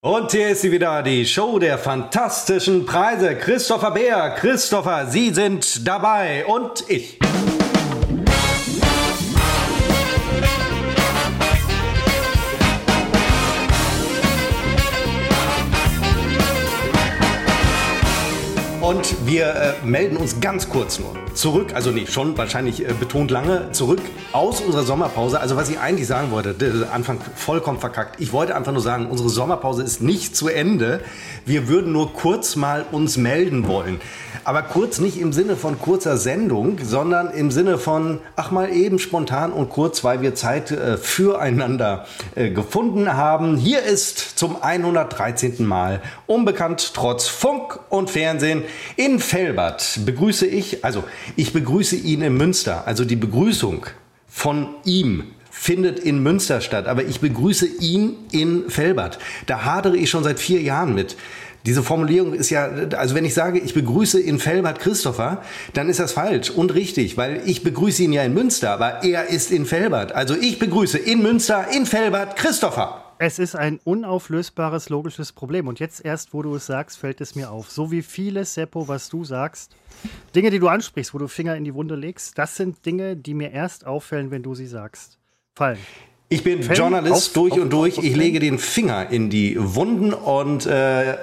Und hier ist sie wieder, die Show der fantastischen Preise. Christopher Bär, Christopher, Sie sind dabei und ich. Und wir äh, melden uns ganz kurz nur zurück, also nee, schon wahrscheinlich äh, betont lange, zurück aus unserer Sommerpause. Also was ich eigentlich sagen wollte, der Anfang vollkommen verkackt. Ich wollte einfach nur sagen, unsere Sommerpause ist nicht zu Ende. Wir würden nur kurz mal uns melden wollen. Aber kurz nicht im Sinne von kurzer Sendung, sondern im Sinne von, ach mal eben spontan und kurz, weil wir Zeit äh, füreinander äh, gefunden haben. Hier ist zum 113. Mal unbekannt trotz Funk und Fernsehen in Fellbad begrüße ich, also ich begrüße ihn in Münster. Also die Begrüßung von ihm findet in Münster statt, aber ich begrüße ihn in Fellbad. Da hadere ich schon seit vier Jahren mit. Diese Formulierung ist ja, also wenn ich sage, ich begrüße in Fellbad Christopher, dann ist das falsch und richtig, weil ich begrüße ihn ja in Münster, aber er ist in Fellbad. Also ich begrüße in Münster, in Fellbad Christopher. Es ist ein unauflösbares logisches Problem. Und jetzt erst, wo du es sagst, fällt es mir auf. So wie vieles, Seppo, was du sagst, Dinge, die du ansprichst, wo du Finger in die Wunde legst, das sind Dinge, die mir erst auffällen, wenn du sie sagst. Fallen. Ich bin Fällen Journalist auf, durch auf, und durch. Auf, ich lege den Finger in die Wunden und äh,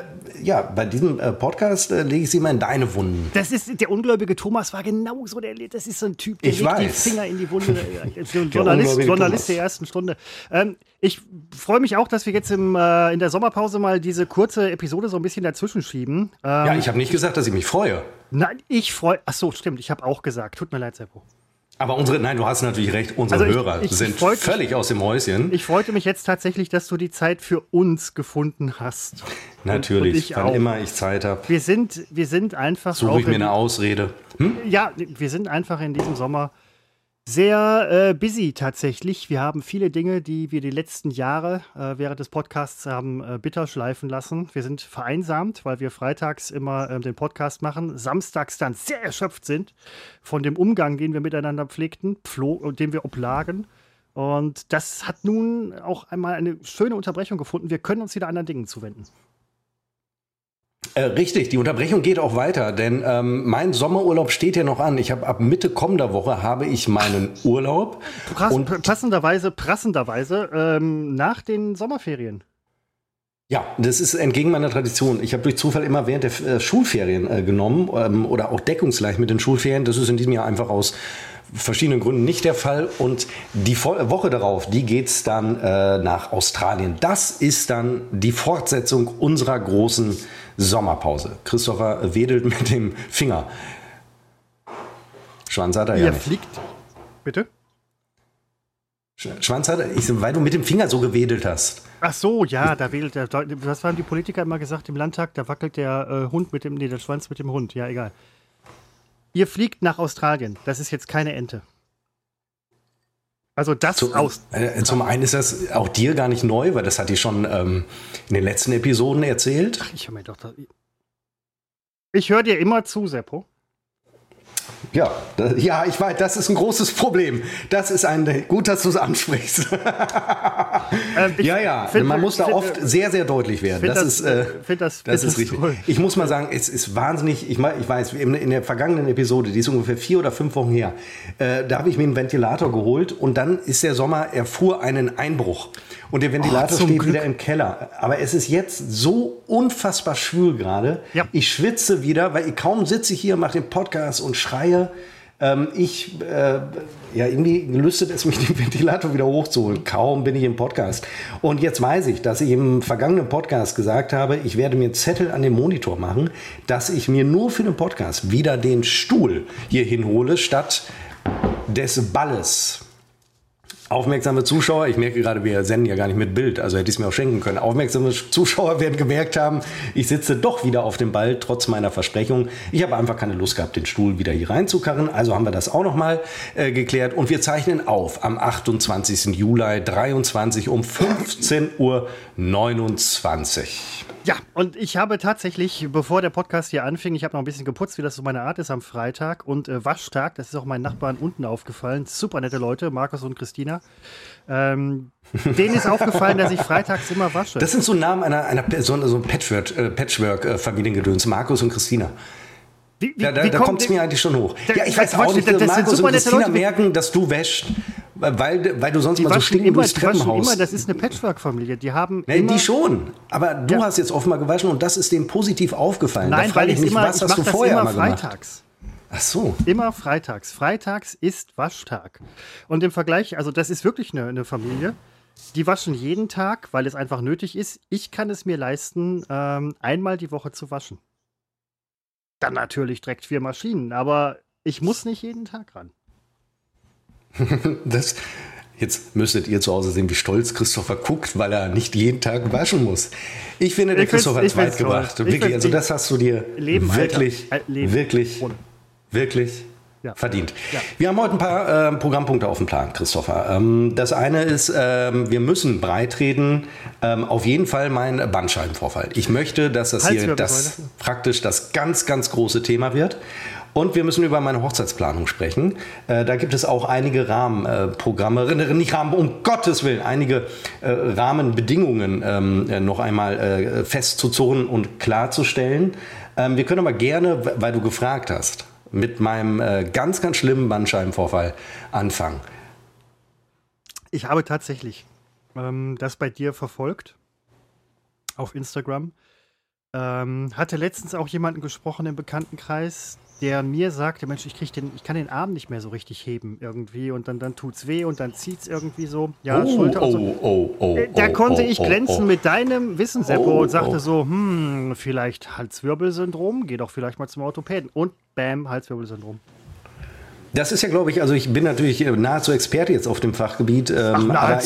ja, bei diesem äh, Podcast äh, lege ich sie mal in deine Wunden. Das ist der ungläubige Thomas war genauso der das ist so ein Typ, der ich legt weiß. die Finger in die Wunde. so ein Journalist, Journalist der ersten Stunde. Ähm, ich freue mich auch, dass wir jetzt im, äh, in der Sommerpause mal diese kurze Episode so ein bisschen dazwischen schieben. Ähm, ja, ich habe nicht gesagt, dass ich mich freue. Nein, ich freue. Ach so, stimmt. Ich habe auch gesagt. Tut mir leid, Seppo. Aber unsere, nein, du hast natürlich recht, unsere also ich, Hörer ich sind freut, völlig aus dem Häuschen. Ich freute mich jetzt tatsächlich, dass du die Zeit für uns gefunden hast. Natürlich, wann auch. immer ich Zeit habe. Wir sind, wir sind einfach. Suche ich mir eine Ausrede. Hm? Ja, wir sind einfach in diesem Sommer sehr äh, busy tatsächlich. Wir haben viele Dinge, die wir die letzten Jahre äh, während des Podcasts haben äh, bitter schleifen lassen. Wir sind vereinsamt, weil wir freitags immer ähm, den Podcast machen, samstags dann sehr erschöpft sind von dem Umgang, den wir miteinander pflegten, pflo den wir oblagen. Und das hat nun auch einmal eine schöne Unterbrechung gefunden. Wir können uns wieder anderen Dingen zuwenden. Äh, richtig, die Unterbrechung geht auch weiter, denn ähm, mein Sommerurlaub steht ja noch an. Ich habe ab Mitte kommender Woche habe ich meinen Urlaub. Prass, und passenderweise, prassenderweise ähm, nach den Sommerferien. Ja, das ist entgegen meiner Tradition. Ich habe durch Zufall immer während der äh, Schulferien äh, genommen ähm, oder auch deckungsgleich mit den Schulferien. Das ist in diesem Jahr einfach aus verschiedenen Gründen nicht der Fall. Und die Woche darauf, die geht's dann äh, nach Australien. Das ist dann die Fortsetzung unserer großen Sommerpause. Christopher wedelt mit dem Finger. Schwanz hat er ja, nicht. fliegt. Bitte? Schwanz hat er, ich, weil du mit dem Finger so gewedelt hast. Ach so, ja, da wedelt der. Was haben die Politiker immer gesagt im Landtag? Da wackelt der äh, Hund mit dem, nee, der Schwanz mit dem Hund. Ja, egal. Ihr fliegt nach Australien. Das ist jetzt keine Ente. Also das zum, aus. Äh, zum einen ist das auch dir gar nicht neu, weil das hat die schon ähm, in den letzten Episoden erzählt. Ach, ich höre mir doch. Da, ich höre dir immer zu, Seppo. Ja, das, ja, ich weiß, das ist ein großes Problem. Das ist ein gut, dass du es ansprichst. ähm, ja, ja, find, man muss da find, oft sehr, sehr deutlich werden. Das, das, ist, äh, das, das ist richtig. Toll. Ich muss mal sagen, es ist wahnsinnig. Ich, ich weiß, in der vergangenen Episode, die ist ungefähr vier oder fünf Wochen her, äh, da habe ich mir einen Ventilator geholt und dann ist der Sommer, er fuhr einen Einbruch und der Ventilator oh, steht Glück. wieder im Keller. Aber es ist jetzt so unfassbar schwül gerade. Ja. Ich schwitze wieder, weil ich kaum sitze ich hier, mache den Podcast und schreie. Ähm, ich, äh, ja, irgendwie gelüstet es mich, den Ventilator wieder hochzuholen. Kaum bin ich im Podcast. Und jetzt weiß ich, dass ich im vergangenen Podcast gesagt habe, ich werde mir Zettel an den Monitor machen, dass ich mir nur für den Podcast wieder den Stuhl hier hinhole, statt des Balles. Aufmerksame Zuschauer, ich merke gerade, wir senden ja gar nicht mit Bild, also hätte ich es mir auch schenken können. Aufmerksame Zuschauer werden gemerkt haben, ich sitze doch wieder auf dem Ball, trotz meiner Versprechung. Ich habe einfach keine Lust gehabt, den Stuhl wieder hier reinzukarren. Also haben wir das auch nochmal äh, geklärt. Und wir zeichnen auf am 28. Juli 23 um 15.29 Uhr. Ja, und ich habe tatsächlich, bevor der Podcast hier anfing, ich habe noch ein bisschen geputzt, wie das so meine Art ist am Freitag. Und äh, Waschtag, das ist auch meinen Nachbarn unten aufgefallen. Super nette Leute, Markus und Christina. Ähm, denen ist aufgefallen, dass ich freitags immer wasche. Das sind so Namen einer, einer so, so ein Patchwork-Familiengedöns, äh, Markus und Christina. Wie, wie, da da, da kommt es mir eigentlich schon hoch. Da, ja, ich weiß auch nicht, Markus und Christina Leute, merken, dass du wäschst. Weil, weil du sonst mal so stinkend durchs Treppenhaus. Immer, das ist eine Patchwork-Familie. Die haben. Nee, die schon. Aber du ja. hast jetzt offenbar gewaschen und das ist dem positiv aufgefallen. Nein, da weil ich mich, immer, was ich hast du vorher immer freitags. Ach so. Immer freitags. Freitags ist Waschtag. Und im Vergleich, also das ist wirklich eine, eine Familie. Die waschen jeden Tag, weil es einfach nötig ist. Ich kann es mir leisten, ähm, einmal die Woche zu waschen. Dann natürlich direkt vier Maschinen, aber ich muss nicht jeden Tag ran. das, Jetzt müsstet ihr zu Hause sehen, wie stolz Christopher guckt, weil er nicht jeden Tag waschen muss. Ich finde, der ich Christopher hat es weit gebracht. Wirklich, also das hast du dir Leben, wirklich, Leben. wirklich, wirklich ja. verdient. Ja. Wir haben heute ein paar äh, Programmpunkte auf dem Plan, Christopher. Ähm, das eine ist, ähm, wir müssen breitreden, ähm, auf jeden Fall mein Bandscheibenvorfall. Ich möchte, dass das hier das, praktisch das ganz, ganz große Thema wird. Und wir müssen über meine Hochzeitsplanung sprechen. Äh, da gibt es auch einige Rahmenprogramme, äh, nicht Rahmen, um Gottes Willen, einige äh, Rahmenbedingungen ähm, äh, noch einmal äh, festzuzurren und klarzustellen. Ähm, wir können aber gerne, weil du gefragt hast, mit meinem äh, ganz, ganz schlimmen Bandscheibenvorfall anfangen. Ich habe tatsächlich ähm, das bei dir verfolgt auf Instagram. Ähm, hatte letztens auch jemanden gesprochen im Bekanntenkreis, der mir sagte, Mensch, ich krieg den, ich kann den Arm nicht mehr so richtig heben irgendwie und dann, dann tut's weh und dann zieht's irgendwie so. Ja, oh, Schulter und so. Oh, oh, oh, äh, da konnte oh, ich oh, glänzen oh. mit deinem Wissen, Seppo, und sagte so, hm, vielleicht Halswirbelsyndrom, geh doch vielleicht mal zum Orthopäden. Und bam, Halswirbelsyndrom. Das ist ja, glaube ich, also ich bin natürlich nahezu Experte jetzt auf dem Fachgebiet. Ähm, Ach,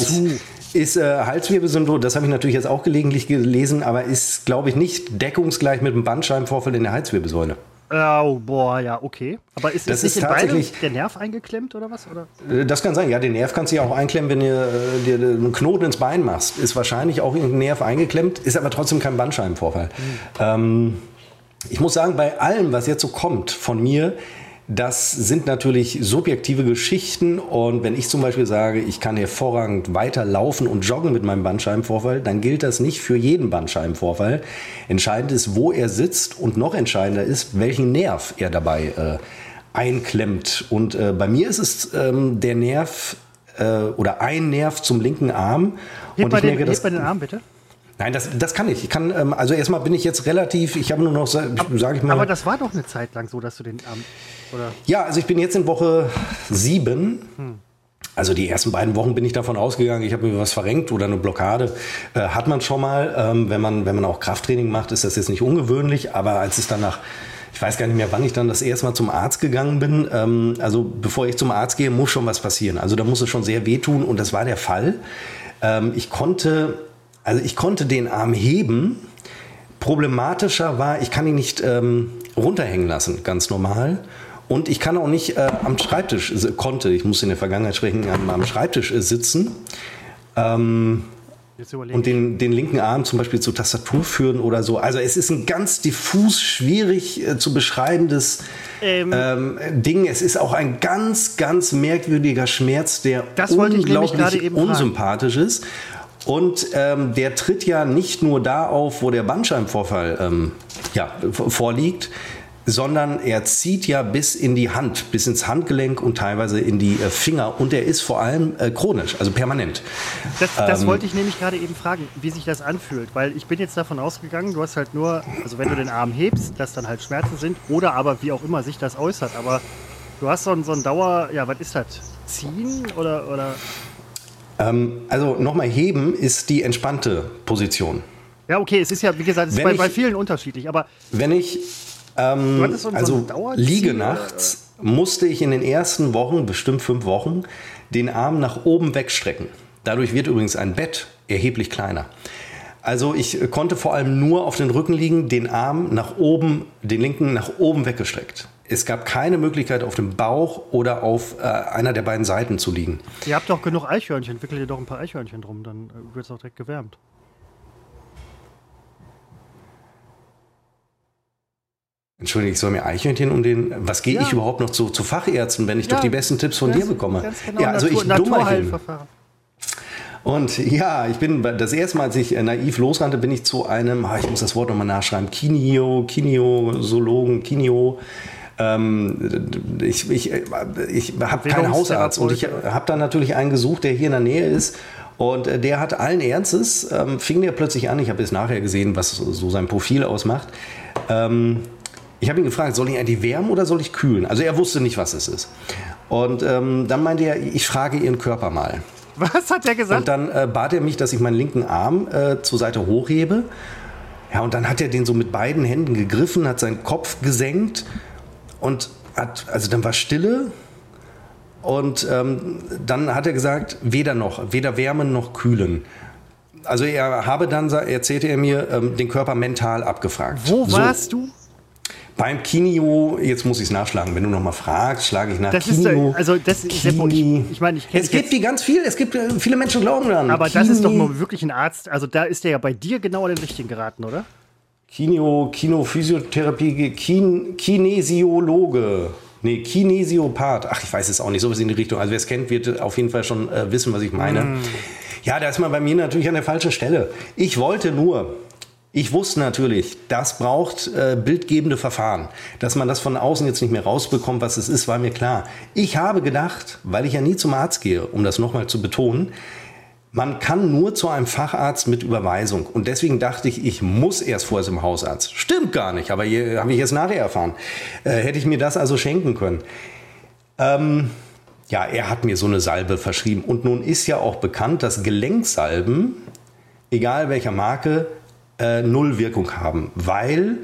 ist äh, Halswirbelsyndrom, das habe ich natürlich jetzt auch gelegentlich gelesen, aber ist, glaube ich, nicht deckungsgleich mit einem Bandscheibenvorfall in der Halswirbelsäule. Oh, boah, ja, okay. Aber ist, das ist, ist tatsächlich der Nerv eingeklemmt oder was? Oder? Äh, das kann sein, ja. Den Nerv kannst du ja auch einklemmen, wenn du äh, dir einen Knoten ins Bein machst. Ist wahrscheinlich auch irgendein Nerv eingeklemmt, ist aber trotzdem kein Bandscheibenvorfall. Mhm. Ähm, ich muss sagen, bei allem, was jetzt so kommt von mir, das sind natürlich subjektive Geschichten und wenn ich zum Beispiel sage, ich kann hervorragend weiterlaufen und joggen mit meinem Bandscheibenvorfall, dann gilt das nicht für jeden Bandscheibenvorfall. Entscheidend ist, wo er sitzt und noch entscheidender ist, welchen Nerv er dabei äh, einklemmt. Und äh, bei mir ist es ähm, der Nerv äh, oder ein Nerv zum linken Arm. Heb und bei, den, merke, bei den Arm bitte. Nein, das, das kann ich. Ich kann, ähm, also erstmal bin ich jetzt relativ, ich habe nur noch, sage ich mal. Aber das war doch eine Zeit lang so, dass du den Arm. Oder? Ja, also ich bin jetzt in Woche sieben. Hm. Also die ersten beiden Wochen bin ich davon ausgegangen, ich habe mir was verrenkt oder eine Blockade. Äh, hat man schon mal. Ähm, wenn, man, wenn man auch Krafttraining macht, ist das jetzt nicht ungewöhnlich. Aber als es dann nach, ich weiß gar nicht mehr, wann ich dann das erste Mal zum Arzt gegangen bin. Ähm, also bevor ich zum Arzt gehe, muss schon was passieren. Also da muss es schon sehr wehtun und das war der Fall. Ähm, ich konnte, also ich konnte den Arm heben. Problematischer war, ich kann ihn nicht ähm, runterhängen lassen, ganz normal. Und ich kann auch nicht äh, am Schreibtisch, konnte, ich muss in der Vergangenheit sprechen, am, am Schreibtisch äh, sitzen. Ähm, und den, den linken Arm zum Beispiel zur Tastatur führen oder so. Also es ist ein ganz diffus, schwierig äh, zu beschreibendes ähm, ähm, Ding. Es ist auch ein ganz, ganz merkwürdiger Schmerz, der unglaublich unsympathisch fragen. ist. Und ähm, der tritt ja nicht nur da auf, wo der Bandscheibenvorfall ähm, ja, vorliegt, sondern er zieht ja bis in die Hand, bis ins Handgelenk und teilweise in die äh, Finger und er ist vor allem äh, chronisch, also permanent. Das, das ähm, wollte ich nämlich gerade eben fragen, wie sich das anfühlt, weil ich bin jetzt davon ausgegangen, du hast halt nur, also wenn du den Arm hebst, dass dann halt Schmerzen sind oder aber wie auch immer sich das äußert, aber du hast so ein, so ein Dauer, ja, was ist das? Ziehen oder, oder? Ähm, also nochmal heben ist die entspannte Position. Ja, okay, es ist ja, wie gesagt, es ist bei, ich, bei vielen unterschiedlich, aber. Wenn ich ähm, so also liege nachts musste ich in den ersten Wochen, bestimmt fünf Wochen, den Arm nach oben wegstrecken. Dadurch wird übrigens ein Bett erheblich kleiner. Also ich konnte vor allem nur auf den Rücken liegen, den Arm nach oben, den linken nach oben weggestreckt. Es gab keine Möglichkeit, auf dem Bauch oder auf äh, einer der beiden Seiten zu liegen. Ihr habt doch genug Eichhörnchen, entwickelt ihr doch ein paar Eichhörnchen drum, dann wird es auch direkt gewärmt. Entschuldigung, ich soll mir Eichhörnchen um den. Was gehe ja. ich überhaupt noch zu, zu Fachärzten, wenn ich ja, doch die besten Tipps von dir bekomme? Genau, ja, also Natur, ich Dummerchen. Und ja, ich bin das erste Mal, als ich äh, naiv losrannte, bin ich zu einem, ah, ich muss das Wort nochmal nachschreiben, Kinio, Kinio-Zoologen, Kinio. Ähm, ich ich, äh, ich habe keinen Hausarzt und ich habe dann natürlich einen gesucht, der hier in der Nähe ist. Und äh, der hat allen Ernstes, ähm, fing der plötzlich an, ich habe jetzt nachher gesehen, was so sein Profil ausmacht. Ähm, ich habe ihn gefragt, soll ich eigentlich wärmen oder soll ich kühlen? Also er wusste nicht, was es ist. Und ähm, dann meinte er, ich frage Ihren Körper mal. Was hat er gesagt? Und dann äh, bat er mich, dass ich meinen linken Arm äh, zur Seite hochhebe. Ja, und dann hat er den so mit beiden Händen gegriffen, hat seinen Kopf gesenkt und hat, also dann war Stille. Und ähm, dann hat er gesagt, weder noch, weder wärmen noch kühlen. Also er habe dann, erzählte er mir, ähm, den Körper mental abgefragt. Wo warst du? Beim Kinio, jetzt muss ich es nachschlagen, wenn du nochmal fragst, schlage ich nach. Das Kinio, ist, also das ist Seppo, ich, ich meine, ich kenne Es gibt die ganz viel, es gibt äh, viele Menschen glauben daran. Aber Kini, das ist doch mal wirklich ein Arzt, also da ist der ja bei dir genau an den richtigen geraten, oder? Kinio, Kinophysiotherapie, Kin, Kinesiologe. Nee, Kinesiopath. Ach, ich weiß es auch nicht, sowas in die Richtung. Also wer es kennt, wird auf jeden Fall schon äh, wissen, was ich meine. Mm. Ja, da ist man bei mir natürlich an der falschen Stelle. Ich wollte nur, ich wusste natürlich, das braucht äh, bildgebende Verfahren. Dass man das von außen jetzt nicht mehr rausbekommt, was es ist, war mir klar. Ich habe gedacht, weil ich ja nie zum Arzt gehe, um das nochmal zu betonen, man kann nur zu einem Facharzt mit Überweisung. Und deswegen dachte ich, ich muss erst vorher zum Hausarzt. Stimmt gar nicht, aber hier habe ich jetzt nachher erfahren. Äh, hätte ich mir das also schenken können. Ähm, ja, er hat mir so eine Salbe verschrieben. Und nun ist ja auch bekannt, dass Gelenksalben, egal welcher Marke, äh, null Wirkung haben, weil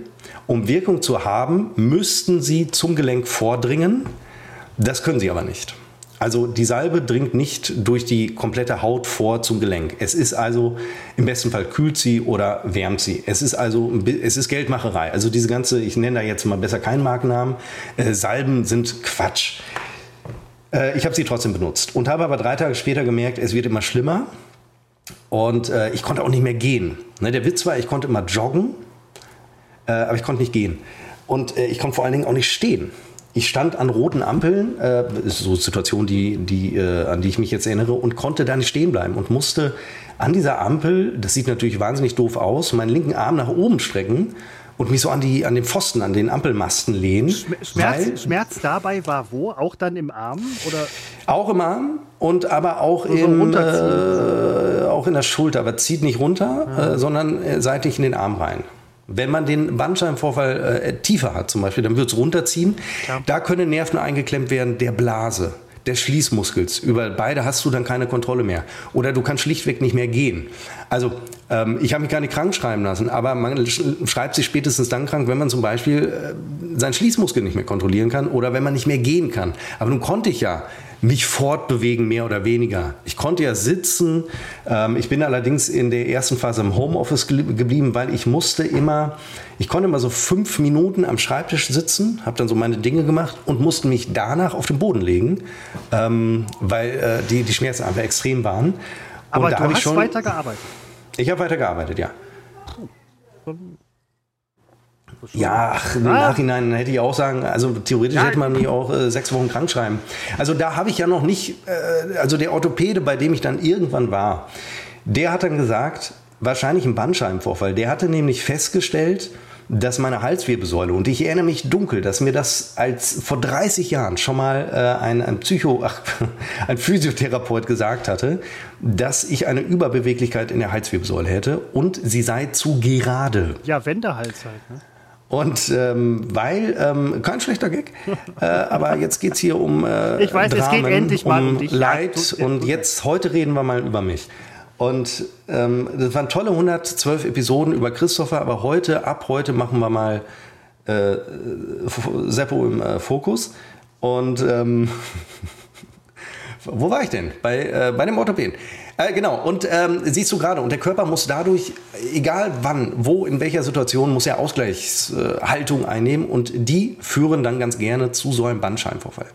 um Wirkung zu haben, müssten sie zum Gelenk vordringen. Das können sie aber nicht. Also die Salbe dringt nicht durch die komplette Haut vor zum Gelenk. Es ist also im besten Fall kühlt sie oder wärmt sie. Es ist also es ist Geldmacherei. Also diese ganze, ich nenne da jetzt mal besser keinen Markennamen, äh, Salben sind Quatsch. Äh, ich habe sie trotzdem benutzt und habe aber drei Tage später gemerkt, es wird immer schlimmer. Und äh, ich konnte auch nicht mehr gehen. Ne, der Witz war, ich konnte immer joggen, äh, aber ich konnte nicht gehen. Und äh, ich konnte vor allen Dingen auch nicht stehen. Ich stand an roten Ampeln, äh, ist so eine Situation, die, die, äh, an die ich mich jetzt erinnere, und konnte da nicht stehen bleiben und musste an dieser Ampel, das sieht natürlich wahnsinnig doof aus, meinen linken Arm nach oben strecken und mich so an, die, an den Pfosten, an den Ampelmasten lehnen. Schmerz, Schmerz dabei war wo? Auch dann im Arm? Oder? Auch im Arm und aber auch, also in, äh, auch in der Schulter, aber zieht nicht runter, ja. äh, sondern äh, seitlich in den Arm rein. Wenn man den Bandscheibenvorfall äh, tiefer hat zum Beispiel, dann wird es runterziehen. Ja. Da können Nerven eingeklemmt werden der Blase des Schließmuskels. Über beide hast du dann keine Kontrolle mehr. Oder du kannst schlichtweg nicht mehr gehen. Also ähm, ich habe mich gar nicht krank schreiben lassen, aber man schreibt sich spätestens dann krank, wenn man zum Beispiel äh, seinen Schließmuskel nicht mehr kontrollieren kann oder wenn man nicht mehr gehen kann. Aber nun konnte ich ja mich fortbewegen, mehr oder weniger. Ich konnte ja sitzen. Ähm, ich bin allerdings in der ersten Phase im Homeoffice geblieben, weil ich musste immer, ich konnte immer so fünf Minuten am Schreibtisch sitzen, habe dann so meine Dinge gemacht und musste mich danach auf den Boden legen, ähm, weil äh, die, die Schmerzen einfach extrem waren. Aber du hast schon, weiter gearbeitet? Ich habe weiter gearbeitet, ja. Ja, ach, im ah. Nachhinein hätte ich auch sagen, also theoretisch Nein. hätte man mich auch äh, sechs Wochen krank schreiben. Also da habe ich ja noch nicht, äh, also der Orthopäde, bei dem ich dann irgendwann war, der hat dann gesagt, wahrscheinlich ein Bandscheibenvorfall, der hatte nämlich festgestellt, dass meine Halswirbelsäule, und ich erinnere mich dunkel, dass mir das als vor 30 Jahren schon mal äh, ein, ein Psycho, ach, ein Physiotherapeut gesagt hatte, dass ich eine Überbeweglichkeit in der Halswirbelsäule hätte und sie sei zu gerade. Ja, Wendehals halt, ne? Und ähm, weil, ähm, kein schlechter Gag, äh, aber jetzt geht es hier um äh, ich weiß, Dramen, es geht endlich mal um, dich. Leid und jetzt, heute reden wir mal über mich. Und ähm, das waren tolle 112 Episoden über Christopher, aber heute, ab heute machen wir mal äh, Seppo im äh, Fokus. Und ähm, wo war ich denn? Bei, äh, bei dem Orthopäden. Äh, genau, und ähm, siehst du gerade, und der Körper muss dadurch, egal wann, wo, in welcher Situation, muss er Ausgleichshaltung einnehmen und die führen dann ganz gerne zu so einem Bandscheibenvorfall.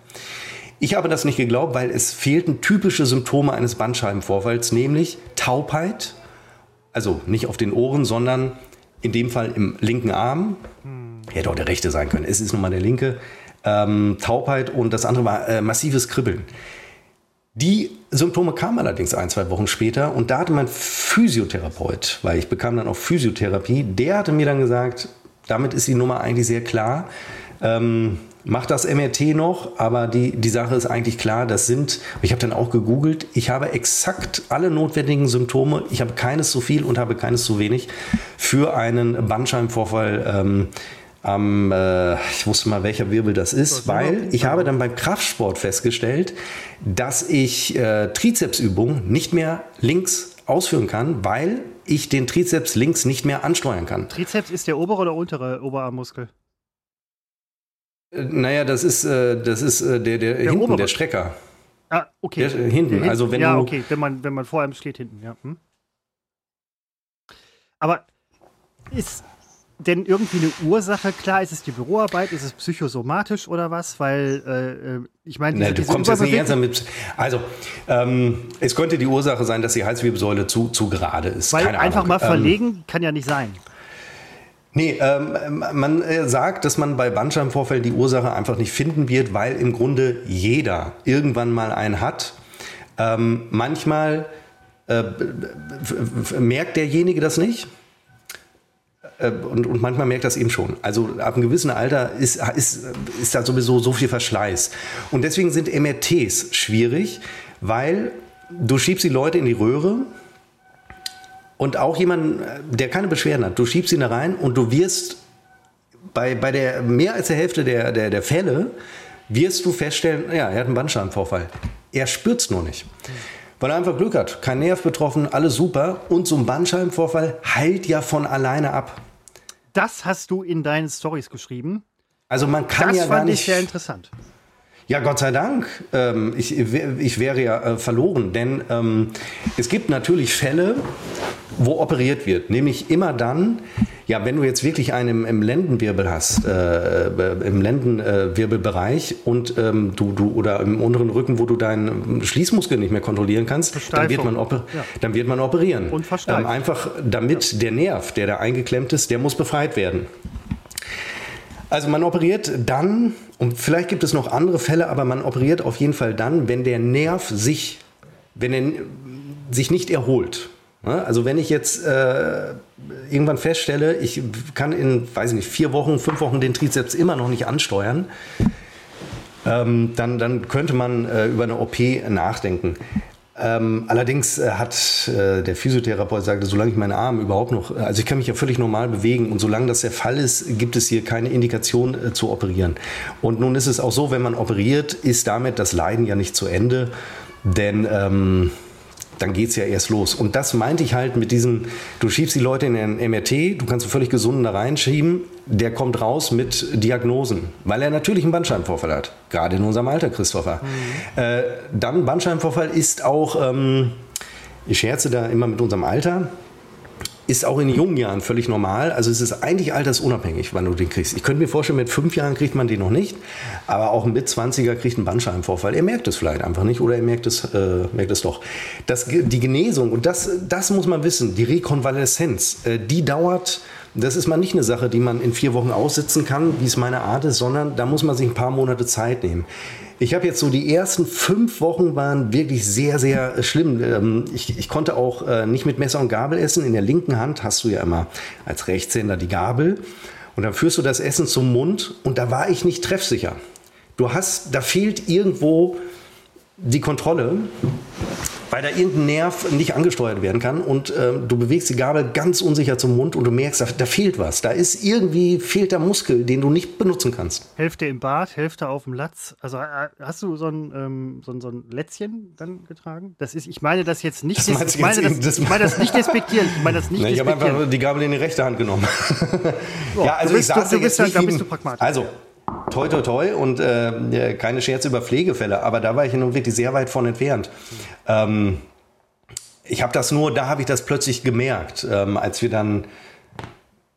Ich habe das nicht geglaubt, weil es fehlten typische Symptome eines Bandscheibenvorfalls, nämlich Taubheit, also nicht auf den Ohren, sondern in dem Fall im linken Arm, hätte auch der rechte sein können. Es ist nun mal der linke. Ähm, Taubheit und das andere war äh, massives Kribbeln. Die Symptome kamen allerdings ein, zwei Wochen später und da hatte mein Physiotherapeut, weil ich bekam dann auch Physiotherapie, der hatte mir dann gesagt, damit ist die Nummer eigentlich sehr klar. Ähm, mach das MRT noch, aber die, die Sache ist eigentlich klar, das sind, ich habe dann auch gegoogelt, ich habe exakt alle notwendigen Symptome, ich habe keines zu viel und habe keines zu wenig für einen Bandscheibenvorfall. Ähm, am, äh, ich wusste mal, welcher Wirbel das ist, weil ich habe dann beim Kraftsport festgestellt, dass ich äh, Trizepsübungen nicht mehr links ausführen kann, weil ich den Trizeps links nicht mehr ansteuern kann. Trizeps ist der obere oder untere Oberarmmuskel? Äh, naja, das ist, äh, das ist äh, der, der, der hinten, obere. der Strecker. Ah, okay. Der, hinten, der also wenn ja, du, okay, wenn man, wenn man vor einem steht hinten, ja. Hm. Aber ist, denn irgendwie eine Ursache klar? Ist es die Büroarbeit? Ist es psychosomatisch oder was? Weil äh, äh ich meine, diese, du kommst jetzt nicht ernsthaft mit. Also ähm, es könnte die Ursache sein, dass die Halswirbelsäule zu, zu gerade ist. Weil Keine einfach Ahnung. mal ähm, verlegen ähm, kann ja nicht sein. Nee, ähm, man äh, sagt, dass man bei Bandscheibenvorfällen die Ursache einfach nicht finden wird, weil im Grunde jeder irgendwann mal einen hat. Ähm, manchmal äh, merkt derjenige das nicht und, und, manchmal merkt das eben schon. Also ab einem gewissen Alter ist, ist, ist da sowieso so viel Verschleiß. Und deswegen sind MRTs schwierig, weil du schiebst die Leute in die Röhre und auch jemand, der keine Beschwerden hat, du schiebst ihn da rein und du wirst bei, bei der mehr als der Hälfte der, der, der Fälle wirst du feststellen, ja, er hat einen Bandscheibenvorfall. Er spürt es nur nicht. Weil er einfach Glück hat. Kein Nerv betroffen, alles super. Und so ein Bandscheibenvorfall heilt ja von alleine ab das hast du in deinen Stories geschrieben. Also man kann das ja gar nicht. Das fand ich sehr interessant. Ja, Gott sei Dank. Ähm, ich, ich wäre ja äh, verloren, denn ähm, es gibt natürlich Fälle, wo operiert wird. Nämlich immer dann, ja, wenn du jetzt wirklich einen im Lendenwirbel hast, äh, äh, im Lendenwirbelbereich und ähm, du, du oder im unteren Rücken, wo du deinen Schließmuskel nicht mehr kontrollieren kannst, dann wird, man ja. dann wird man operieren. Und ähm, einfach damit ja. der Nerv, der da eingeklemmt ist, der muss befreit werden. Also man operiert dann, und vielleicht gibt es noch andere Fälle, aber man operiert auf jeden Fall dann, wenn der Nerv sich, wenn er sich nicht erholt. Also wenn ich jetzt äh, irgendwann feststelle, ich kann in, weiß ich nicht, vier Wochen, fünf Wochen den Trizeps immer noch nicht ansteuern, ähm, dann, dann könnte man äh, über eine OP nachdenken. Ähm, allerdings äh, hat äh, der Physiotherapeut gesagt, solange ich meine Arme überhaupt noch, also ich kann mich ja völlig normal bewegen und solange das der Fall ist, gibt es hier keine Indikation äh, zu operieren. Und nun ist es auch so, wenn man operiert, ist damit das Leiden ja nicht zu Ende, denn ähm, dann geht es ja erst los. Und das meinte ich halt mit diesem, du schiebst die Leute in den MRT, du kannst einen völlig gesunden da reinschieben, der kommt raus mit Diagnosen, weil er natürlich einen Bandscheibenvorfall hat. Gerade in unserem Alter, Christopher. Mhm. Äh, dann Bandscheibenvorfall ist auch, ähm, ich scherze da immer mit unserem Alter, ist auch in jungen Jahren völlig normal. Also es ist eigentlich altersunabhängig, wann du den kriegst. Ich könnte mir vorstellen, mit fünf Jahren kriegt man den noch nicht, aber auch ein Mit-20er kriegt einen Bandscheibenvorfall. Er merkt es vielleicht einfach nicht oder er merkt es, äh, merkt es doch. Das, die Genesung, und das, das muss man wissen, die Rekonvaleszenz, äh, die dauert das ist mal nicht eine Sache, die man in vier Wochen aussitzen kann, wie es meine Art ist, sondern da muss man sich ein paar Monate Zeit nehmen. Ich habe jetzt so die ersten fünf Wochen waren wirklich sehr, sehr schlimm. Ähm, ich, ich konnte auch äh, nicht mit Messer und Gabel essen. In der linken Hand hast du ja immer als Rechtshänder die Gabel. Und dann führst du das Essen zum Mund und da war ich nicht treffsicher. Du hast, da fehlt irgendwo die Kontrolle weil da irgendein Nerv nicht angesteuert werden kann und äh, du bewegst die Gabel ganz unsicher zum Mund und du merkst, da, da, fehlt was. Da ist irgendwie, fehlt der Muskel, den du nicht benutzen kannst. Hälfte im Bad, Hälfte auf dem Latz. Also äh, hast du so ein, ähm, so, ein, so ein Lätzchen dann getragen? Das ist, ich meine das jetzt nicht, das ich, meine das, das, ich meine das nicht despektieren. Ich meine das nicht nee, Ich habe einfach die Gabel in die rechte Hand genommen. Ja, also bist, ich saß du, du bist, jetzt da, bist du pragmatisch. Also, toi, toi, toi und äh, keine Scherze über Pflegefälle, aber da war ich nun wirklich sehr weit von entfernt. Ähm, ich habe das nur, da habe ich das plötzlich gemerkt, ähm, als wir dann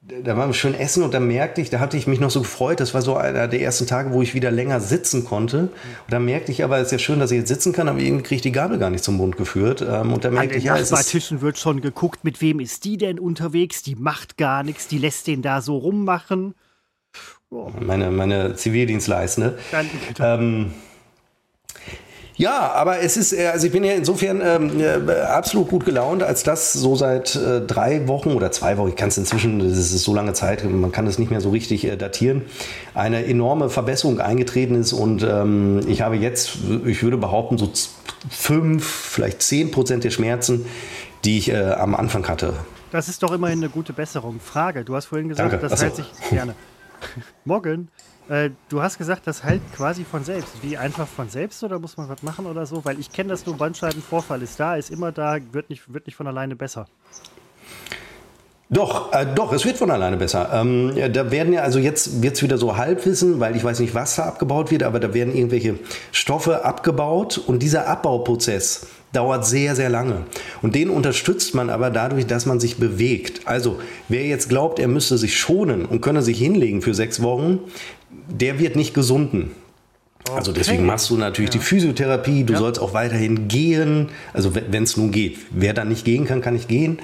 da waren wir schön essen und da merkte ich, da hatte ich mich noch so gefreut, das war so einer der ersten Tage, wo ich wieder länger sitzen konnte. Und da merkte ich aber, es ist ja schön, dass ich jetzt sitzen kann, aber irgendwie kriege ich die Gabel gar nicht zum Mund geführt. Ähm, und da merkte ich, ja, es. Tischen wird schon geguckt, mit wem ist die denn unterwegs? Die macht gar nichts, die lässt den da so rummachen. Meine, meine Zivildienstleistende. Ähm, ja, aber es ist, äh, also ich bin ja insofern ähm, äh, absolut gut gelaunt, als das so seit äh, drei Wochen oder zwei Wochen, ich kann es inzwischen, das ist so lange Zeit, man kann es nicht mehr so richtig äh, datieren, eine enorme Verbesserung eingetreten ist und ähm, ich habe jetzt, ich würde behaupten, so fünf, vielleicht zehn Prozent der Schmerzen, die ich äh, am Anfang hatte. Das ist doch immerhin eine gute Besserung. Frage, du hast vorhin gesagt, Danke. das Achso. hält sich gerne. Morgen. Äh, du hast gesagt, das heilt quasi von selbst. Wie einfach von selbst oder muss man was machen oder so? Weil ich kenne das nur, Bandscheibenvorfall ist da, ist immer da, wird nicht, wird nicht von alleine besser. Doch, äh, doch, es wird von alleine besser. Ähm, da werden ja, also jetzt wird es wieder so Halbwissen, weil ich weiß nicht, was da abgebaut wird, aber da werden irgendwelche Stoffe abgebaut und dieser Abbauprozess dauert sehr, sehr lange. Und den unterstützt man aber dadurch, dass man sich bewegt. Also, wer jetzt glaubt, er müsste sich schonen und könne sich hinlegen für sechs Wochen, der wird nicht gesunden. Okay. Also deswegen machst du natürlich ja. die Physiotherapie, du ja. sollst auch weiterhin gehen, also wenn es nun geht. Wer dann nicht gehen kann, kann nicht gehen.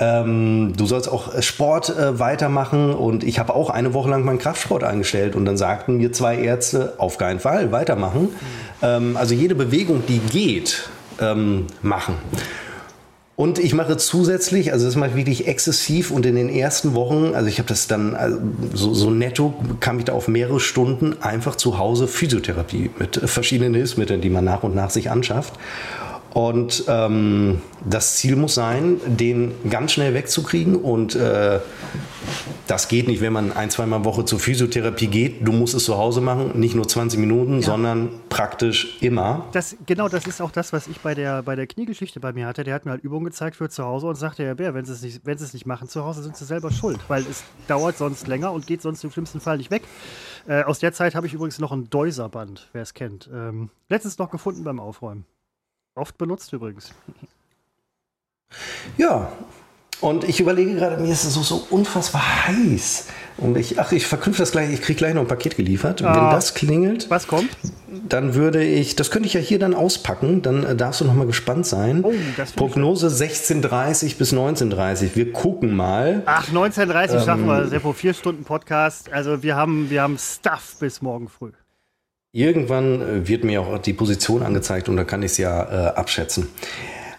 Ähm, du sollst auch Sport äh, weitermachen und ich habe auch eine Woche lang meinen Kraftsport eingestellt und dann sagten mir zwei Ärzte, auf keinen Fall weitermachen. Mhm. Ähm, also jede Bewegung, die geht, ähm, machen. Und ich mache zusätzlich, also das mache ich wirklich exzessiv und in den ersten Wochen, also ich habe das dann also so, so, netto, kam ich da auf mehrere Stunden einfach zu Hause Physiotherapie mit verschiedenen Hilfsmitteln, die man nach und nach sich anschafft. Und ähm, das Ziel muss sein, den ganz schnell wegzukriegen. Und äh, das geht nicht, wenn man ein, zweimal Woche zur Physiotherapie geht. Du musst es zu Hause machen, nicht nur 20 Minuten, ja. sondern praktisch immer. Das, genau, das ist auch das, was ich bei der, bei der Kniegeschichte bei mir hatte. Der hat mir halt Übungen gezeigt für zu Hause und sagte, Herr Bär, wenn Sie, es nicht, wenn Sie es nicht machen zu Hause, sind Sie selber schuld, weil es dauert sonst länger und geht sonst im schlimmsten Fall nicht weg. Äh, aus der Zeit habe ich übrigens noch ein Deuserband, wer es kennt. Ähm, letztens noch gefunden beim Aufräumen. Oft benutzt übrigens. Ja, und ich überlege gerade, mir ist es so, so unfassbar heiß. Und ich, ach, ich verknüpfe das gleich, ich kriege gleich noch ein Paket geliefert. Ah, Wenn das klingelt, was kommt? Dann würde ich, das könnte ich ja hier dann auspacken, dann äh, darfst du noch mal gespannt sein. Oh, Prognose 16.30 bis 19.30. Wir gucken mal. Ach, 19.30 ähm, schaffen wir, Seppo, vier Stunden Podcast. Also wir haben, wir haben Stuff bis morgen früh. Irgendwann äh, wird mir auch die Position angezeigt und da kann ich es ja äh, abschätzen.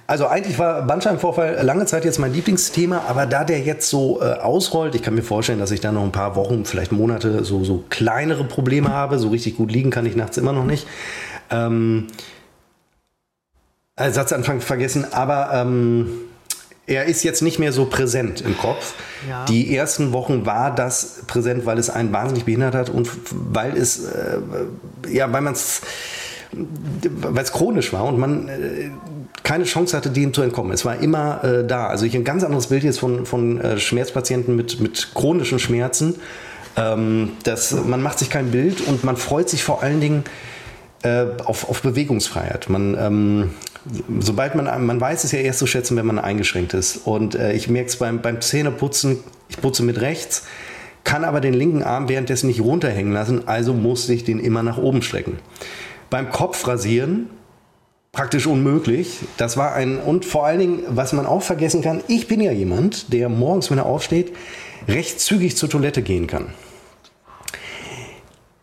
Also eigentlich war Bandscheibenvorfall lange Zeit jetzt mein Lieblingsthema, aber da der jetzt so äh, ausrollt, ich kann mir vorstellen, dass ich da noch ein paar Wochen, vielleicht Monate so, so kleinere Probleme habe. So richtig gut liegen kann ich nachts immer noch nicht. Ähm, Satzanfang vergessen, aber ähm, er ist jetzt nicht mehr so präsent im Kopf. Ja. Die ersten Wochen war das präsent, weil es einen wahnsinnig behindert hat und weil es, äh, ja, weil man es, weil es chronisch war und man äh, keine Chance hatte, dem zu entkommen. Es war immer äh, da. Also ich ein ganz anderes Bild jetzt von, von äh, Schmerzpatienten mit, mit chronischen Schmerzen. Ähm, das, man macht sich kein Bild und man freut sich vor allen Dingen äh, auf, auf Bewegungsfreiheit. Man, ähm, sobald man, man weiß es ja erst zu schätzen, wenn man eingeschränkt ist. Und äh, ich merke es beim, beim Zähneputzen, ich putze mit rechts, kann aber den linken Arm währenddessen nicht runterhängen lassen, also muss ich den immer nach oben strecken. Beim Kopfrasieren praktisch unmöglich. Das war ein, und vor allen Dingen, was man auch vergessen kann, ich bin ja jemand, der morgens, wenn er aufsteht, recht zügig zur Toilette gehen kann.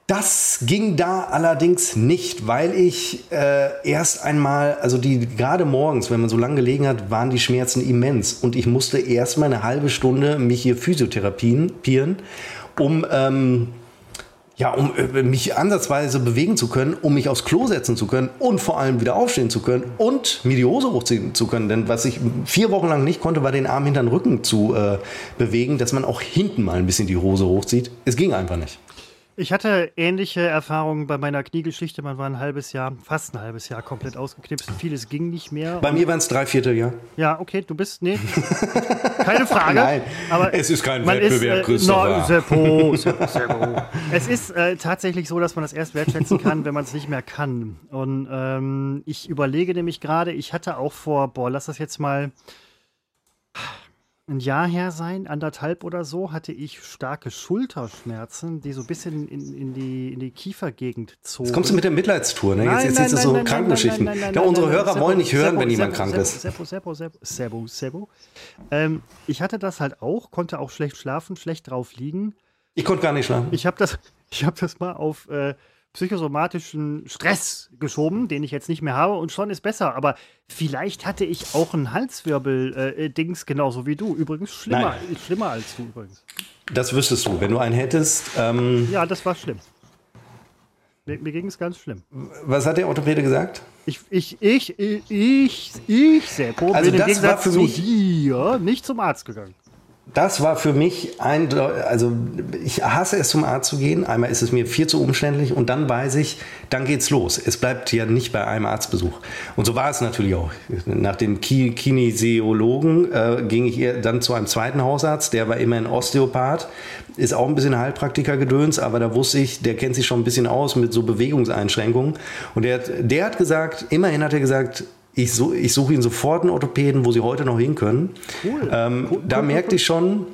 Das ging da allerdings nicht, weil ich äh, erst einmal, also die gerade morgens, wenn man so lange gelegen hat, waren die Schmerzen immens und ich musste erst mal eine halbe Stunde mich hier physiotherapien, um ähm, ja, um äh, mich ansatzweise bewegen zu können, um mich aufs Klo setzen zu können und vor allem wieder aufstehen zu können und mir die Hose hochziehen zu können. Denn was ich vier Wochen lang nicht konnte, war den Arm hinter den Rücken zu äh, bewegen, dass man auch hinten mal ein bisschen die Hose hochzieht. Es ging einfach nicht. Ich hatte ähnliche Erfahrungen bei meiner Kniegeschichte. Man war ein halbes Jahr, fast ein halbes Jahr komplett ausgeknipst. Vieles ging nicht mehr. Bei mir waren es drei Vierteljahr. Ja, okay, du bist, nee, keine Frage. Nein, aber es ist kein Wettbewerb, ist, äh, Christopher. No, Seppo, Seppo, Seppo. Es ist äh, tatsächlich so, dass man das erst wertschätzen kann, wenn man es nicht mehr kann. Und ähm, ich überlege nämlich gerade, ich hatte auch vor, boah, lass das jetzt mal ein Jahr her sein, anderthalb oder so, hatte ich starke Schulterschmerzen, die so ein bisschen in, in, die, in die Kiefergegend zogen. Jetzt kommst du mit der Mitleidstour, ne? Jetzt, jetzt, jetzt nein, so nein, Krankengeschichten. Nein, nein, ja, unsere Hörer Sebo, wollen nicht hören, Sebo, wenn jemand Sebo, krank ist. Sebo, Sebo, Sebo, Sebo, Sebo. Ähm, ich hatte das halt auch, konnte auch schlecht schlafen, schlecht drauf liegen. Ich konnte gar nicht schlafen. Ich habe das, hab das mal auf äh, psychosomatischen Stress geschoben, den ich jetzt nicht mehr habe und schon ist besser. Aber vielleicht hatte ich auch ein Halswirbel-Dings, äh, genauso wie du. Übrigens schlimmer, schlimmer als du übrigens. Das wüsstest du, wenn du einen hättest. Ähm ja, das war schlimm. Mir, mir ging es ganz schlimm. Was hat der Orthopäde gesagt? Ich, ich, ich, ich, ich, ich Seppo, also bin im Gegensatz zu dir nicht zum Arzt gegangen das war für mich ein, also ich hasse es zum Arzt zu gehen. Einmal ist es mir viel zu umständlich und dann weiß ich, dann geht's los. Es bleibt ja nicht bei einem Arztbesuch. Und so war es natürlich auch. Nach dem Kinesiologen äh, ging ich dann zu einem zweiten Hausarzt, der war immerhin Osteopath, ist auch ein bisschen Heilpraktiker gedöns, aber da wusste ich, der kennt sich schon ein bisschen aus mit so Bewegungseinschränkungen. Und der, der hat gesagt, immerhin hat er gesagt, ich, so, ich suche Ihnen sofort einen Orthopäden, wo Sie heute noch hin können. Cool. Ähm, cool, da cool, merkte cool. ich schon,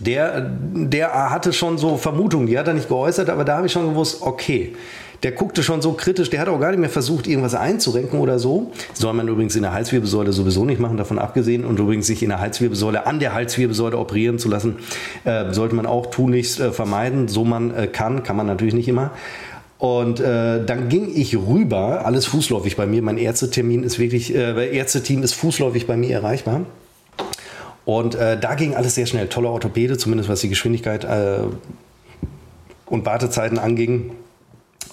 der, der hatte schon so Vermutungen, die hat er nicht geäußert, aber da habe ich schon gewusst, okay, der guckte schon so kritisch, der hat auch gar nicht mehr versucht, irgendwas einzurenken oder so. Soll man übrigens in der Halswirbelsäule sowieso nicht machen, davon abgesehen. Und übrigens sich in der Halswirbelsäule, an der Halswirbelsäule operieren zu lassen, äh, sollte man auch tunlichst äh, vermeiden. So man äh, kann, kann man natürlich nicht immer. Und äh, dann ging ich rüber, alles fußläufig bei mir. Mein Ärztetermin ist wirklich, äh, Ärzteteam ist fußläufig bei mir erreichbar. Und äh, da ging alles sehr schnell. Toller Orthopäde, zumindest was die Geschwindigkeit äh, und Wartezeiten anging.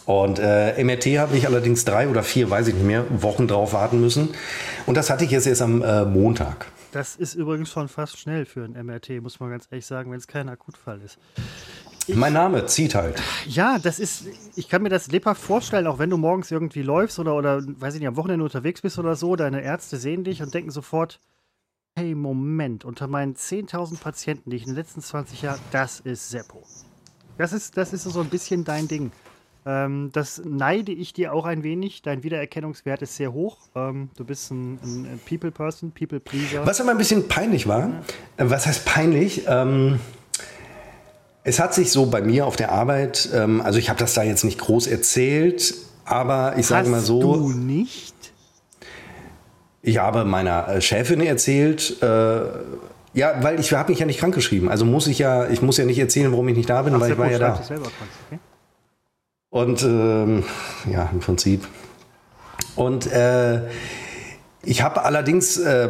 Und äh, MRT habe ich allerdings drei oder vier, weiß ich nicht mehr, Wochen drauf warten müssen. Und das hatte ich jetzt erst am äh, Montag. Das ist übrigens schon fast schnell für ein MRT, muss man ganz ehrlich sagen, wenn es kein Akutfall ist. Ich, mein Name zieht halt. Ja, das ist, ich kann mir das lebhaft vorstellen, auch wenn du morgens irgendwie läufst oder, oder weiß ich nicht, am Wochenende unterwegs bist oder so, deine Ärzte sehen dich und denken sofort, hey, Moment, unter meinen 10.000 Patienten, die ich in den letzten 20 Jahren, das ist Seppo. Das ist, das ist so ein bisschen dein Ding. Ähm, das neide ich dir auch ein wenig. Dein Wiedererkennungswert ist sehr hoch. Ähm, du bist ein, ein People-Person, People-Pleaser. Was aber ein bisschen peinlich war, ja. Äh, was heißt peinlich? Ähm, es hat sich so bei mir auf der Arbeit, ähm, also ich habe das da jetzt nicht groß erzählt, aber ich sage mal so. Du nicht? Ich habe meiner äh, Chefin erzählt, äh, ja, weil ich habe mich ja nicht krankgeschrieben. Also muss ich ja, ich muss ja nicht erzählen, warum ich nicht da bin, Ach, weil ich war ja da. Okay. Und ähm, ja, im Prinzip. Und äh, ich habe allerdings, äh,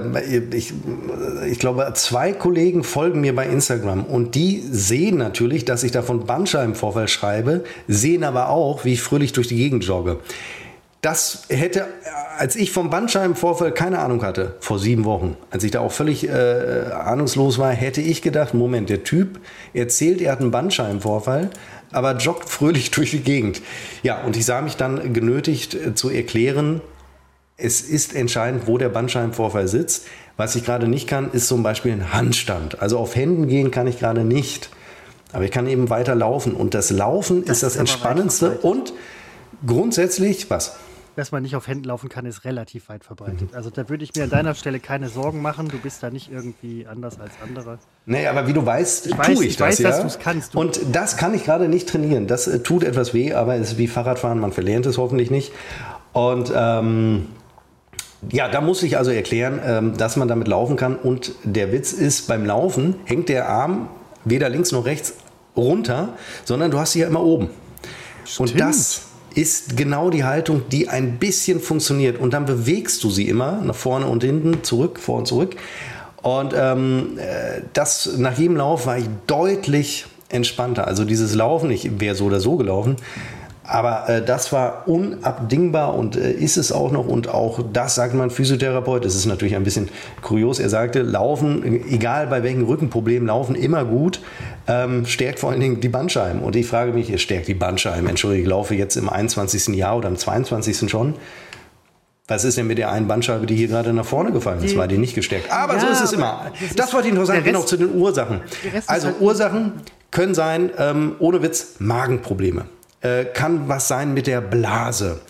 ich, ich glaube, zwei Kollegen folgen mir bei Instagram und die sehen natürlich, dass ich da von Bandscheibenvorfall schreibe, sehen aber auch, wie ich fröhlich durch die Gegend jogge. Das hätte, als ich vom Bandscheibenvorfall keine Ahnung hatte, vor sieben Wochen, als ich da auch völlig äh, ahnungslos war, hätte ich gedacht, Moment, der Typ erzählt, er hat einen Bandscheibenvorfall, aber joggt fröhlich durch die Gegend. Ja, und ich sah mich dann genötigt äh, zu erklären, es ist entscheidend, wo der Bandscheibenvorfall sitzt. Was ich gerade nicht kann, ist zum Beispiel ein Handstand. Also auf Händen gehen kann ich gerade nicht. Aber ich kann eben weiter laufen. Und das Laufen das ist das Entspannendste. Und grundsätzlich, was? Dass man nicht auf Händen laufen kann, ist relativ weit verbreitet. Mhm. Also da würde ich mir an deiner Stelle keine Sorgen machen. Du bist da nicht irgendwie anders als andere. Nee, aber wie du weißt, ich tue ich, ich das. Weiß, ja? dass kannst. Du Und das kann ich gerade nicht trainieren. Das äh, tut etwas weh, aber es ist wie Fahrradfahren. Man verlernt es hoffentlich nicht. Und ähm, ja, da muss ich also erklären, ähm, dass man damit laufen kann. Und der Witz ist, beim Laufen hängt der Arm weder links noch rechts runter, sondern du hast sie ja immer oben. Stimmt. Und das ist genau die Haltung, die ein bisschen funktioniert. Und dann bewegst du sie immer nach vorne und hinten, zurück, vor und zurück. Und ähm, äh, das nach jedem Lauf war ich deutlich entspannter. Also dieses Laufen, ich wäre so oder so gelaufen, aber äh, das war unabdingbar und äh, ist es auch noch. Und auch das sagt mein Physiotherapeut. Das ist natürlich ein bisschen kurios. Er sagte, Laufen, egal bei welchen Rückenproblemen, Laufen immer gut, ähm, stärkt vor allen Dingen die Bandscheiben. Und ich frage mich, es stärkt die Bandscheiben. Entschuldigung, ich laufe jetzt im 21. Jahr oder im 22. schon. Was ist denn mit der einen Bandscheibe, die hier gerade nach vorne gefallen ist? War die nicht gestärkt? Aber ja, so ist es immer. Das, das wollte ich noch sagen, genau zu den Ursachen. Also halt Ursachen können sein, ähm, ohne Witz, Magenprobleme äh, kann was sein mit der Blase.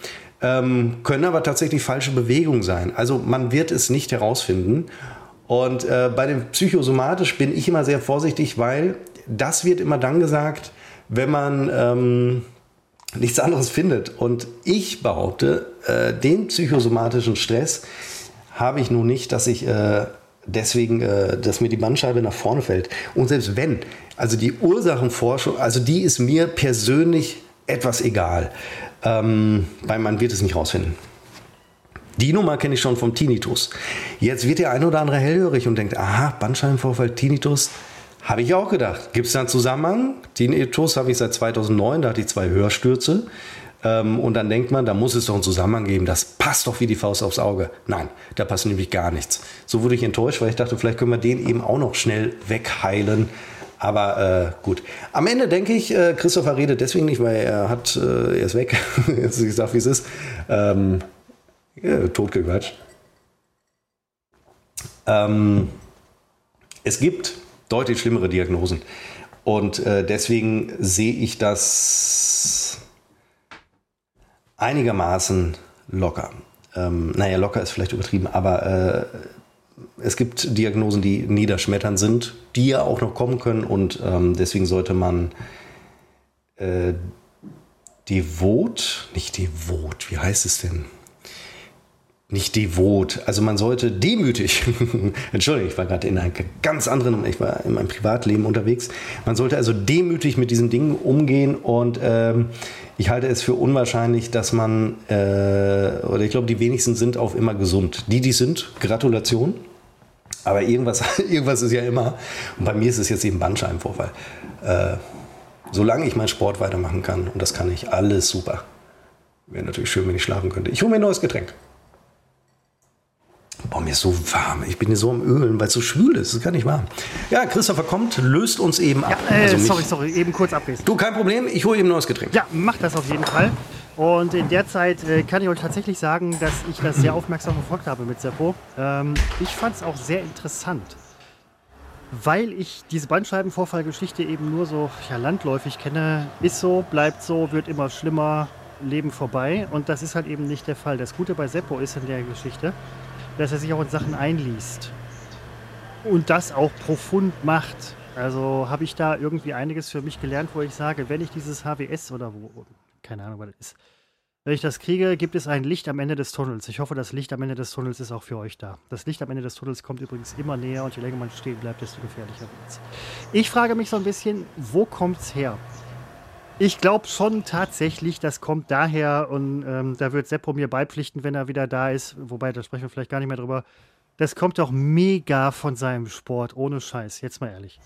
Ähm, können aber tatsächlich falsche Bewegungen sein. Also man wird es nicht herausfinden. Und äh, bei dem psychosomatisch bin ich immer sehr vorsichtig, weil das wird immer dann gesagt, wenn man ähm, nichts anderes findet. Und ich behaupte, äh, den psychosomatischen Stress habe ich nun nicht, dass ich äh, deswegen, äh, dass mir die Bandscheibe nach vorne fällt. Und selbst wenn, also die Ursachenforschung, also die ist mir persönlich etwas egal, ähm, weil man wird es nicht rausfinden. Die Nummer kenne ich schon vom Tinnitus. Jetzt wird der ein oder andere hellhörig und denkt, aha, Bandscheibenvorfall, Tinnitus. Habe ich auch gedacht. Gibt es da einen Zusammenhang? Tinnitus habe ich seit 2009, da hatte ich zwei Hörstürze. Ähm, und dann denkt man, da muss es doch einen Zusammenhang geben. Das passt doch wie die Faust aufs Auge. Nein, da passt nämlich gar nichts. So wurde ich enttäuscht, weil ich dachte, vielleicht können wir den eben auch noch schnell wegheilen. Aber äh, gut. Am Ende denke ich, äh, Christopher redet deswegen nicht, weil er hat, äh, er ist weg. Jetzt ich sag, wie es ist. Ähm, ja, totgequatscht. Ähm, es gibt deutlich schlimmere Diagnosen. Und äh, deswegen sehe ich das einigermaßen locker. Ähm, naja, locker ist vielleicht übertrieben, aber äh, es gibt Diagnosen, die niederschmetternd sind, die ja auch noch kommen können und ähm, deswegen sollte man äh, devot, nicht devot, wie heißt es denn? Nicht devot, also man sollte demütig, Entschuldigung, ich war gerade in einem ganz anderen, ich war in meinem Privatleben unterwegs, man sollte also demütig mit diesen Dingen umgehen und ähm, ich halte es für unwahrscheinlich, dass man, äh, oder ich glaube, die wenigsten sind auch immer gesund. Die, die sind, Gratulation. Aber irgendwas, irgendwas ist ja immer. Und bei mir ist es jetzt eben Bandscheibenvorfall. Äh, solange ich meinen Sport weitermachen kann, und das kann ich, alles super. Wäre natürlich schön, wenn ich schlafen könnte. Ich hole mir ein neues Getränk. Boah, mir ist so warm. Ich bin hier so am Ölen, weil es so schwül ist. Es ist gar nicht warm. Ja, Christopher kommt, löst uns eben ab. Ja, äh, also sorry, sorry, eben kurz ablesen. Du, kein Problem. Ich hole eben ein neues Getränk. Ja, mach das auf jeden Fall. Und in der Zeit äh, kann ich euch tatsächlich sagen, dass ich das sehr aufmerksam verfolgt habe mit Seppo. Ähm, ich fand es auch sehr interessant, weil ich diese Bandscheibenvorfallgeschichte eben nur so ja, landläufig kenne. Ist so, bleibt so, wird immer schlimmer, Leben vorbei. Und das ist halt eben nicht der Fall. Das Gute bei Seppo ist in der Geschichte, dass er sich auch in Sachen einliest und das auch profund macht. Also habe ich da irgendwie einiges für mich gelernt, wo ich sage, wenn ich dieses HWS oder wo, keine Ahnung, was das ist, wenn ich das kriege, gibt es ein Licht am Ende des Tunnels. Ich hoffe, das Licht am Ende des Tunnels ist auch für euch da. Das Licht am Ende des Tunnels kommt übrigens immer näher und je länger man stehen bleibt, desto gefährlicher wird es. Ich frage mich so ein bisschen, wo kommt es her? Ich glaube schon tatsächlich, das kommt daher und ähm, da wird Seppo mir beipflichten, wenn er wieder da ist. Wobei, da sprechen wir vielleicht gar nicht mehr drüber. Das kommt doch mega von seinem Sport, ohne Scheiß, jetzt mal ehrlich.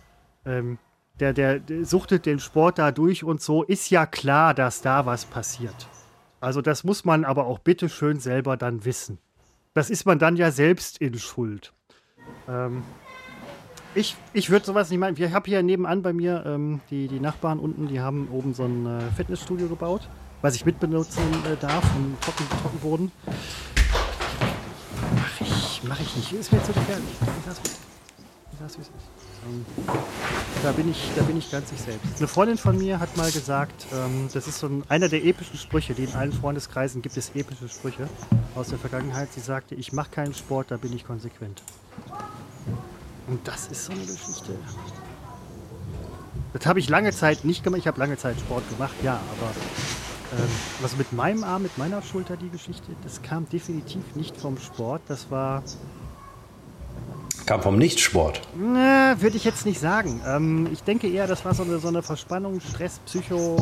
Ähm, der, der, suchtet den Sport da durch und so. Ist ja klar, dass da was passiert. Also das muss man aber auch bitte schön selber dann wissen. Das ist man dann ja selbst in Schuld. Ähm, ich, ich würde sowas nicht meinen. Ich habe hier nebenan bei mir ähm, die, die Nachbarn unten, die haben oben so ein äh, Fitnessstudio gebaut, was ich mitbenutzen äh, darf, im Trocken, Trockenboden. Mach ich, mach ich nicht. Ist mir zu gefährlich. Ich lass, ich lass, wie es da, bin ich, da bin ich ganz ich selbst. Eine Freundin von mir hat mal gesagt, ähm, das ist so ein, einer der epischen Sprüche, die in allen Freundeskreisen gibt es epische Sprüche aus der Vergangenheit. Sie sagte, ich mache keinen Sport, da bin ich konsequent. Und das ist so eine Geschichte. Das habe ich lange Zeit nicht gemacht. Ich habe lange Zeit Sport gemacht, ja, aber ähm, also mit meinem Arm, mit meiner Schulter die Geschichte, das kam definitiv nicht vom Sport. Das war. Kam vom Nichtsport? Na, würde ich jetzt nicht sagen. Ähm, ich denke eher, das war so eine, so eine Verspannung, Stress, Psycho.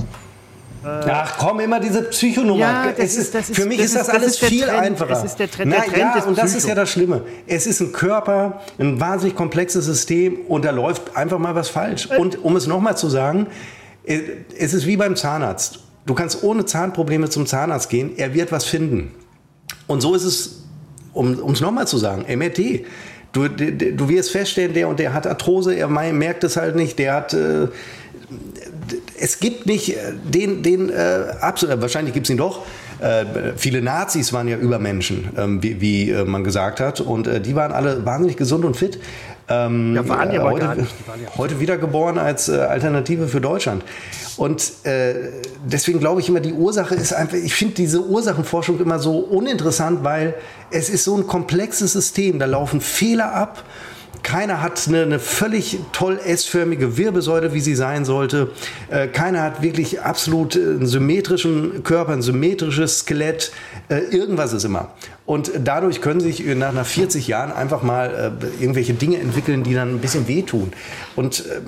Äh, Ach komm, immer diese Psychonummer. Ja, es ist, ist, für mich ist das, das alles ist viel Trend. einfacher. Es ist der Trend, der Trend ja, und das ist ja das Schlimme. Es ist ein Körper, ein wahnsinnig komplexes System und da läuft einfach mal was falsch. Äh. Und um es nochmal zu sagen, äh, es ist wie beim Zahnarzt. Du kannst ohne Zahnprobleme zum Zahnarzt gehen, er wird was finden. Und so ist es, um es nochmal zu sagen, MRT. Du, du wirst feststellen, der und der hat Arthrose, er merkt es halt nicht, der hat... Äh, es gibt nicht äh, den, den äh, absolut, wahrscheinlich gibt es ihn doch. Äh, viele Nazis waren ja Übermenschen, ähm, wie, wie äh, man gesagt hat. Und äh, die waren alle wahnsinnig gesund und fit. Ähm, ja, waren die aber heute. Ja heute wiedergeboren als äh, Alternative für Deutschland. Und deswegen glaube ich immer, die Ursache ist einfach, ich finde diese Ursachenforschung immer so uninteressant, weil es ist so ein komplexes System. Da laufen Fehler ab Keiner hat eine, eine völlig toll S-förmige Wirbelsäule, wie sie sein sollte. Äh, keiner hat wirklich absolut einen symmetrischen Körper, ein symmetrisches Skelett. Äh, irgendwas ist immer. Und dadurch können sich nach, nach 40 Jahren einfach mal äh, irgendwelche Dinge entwickeln, die dann ein bisschen wehtun. Und äh,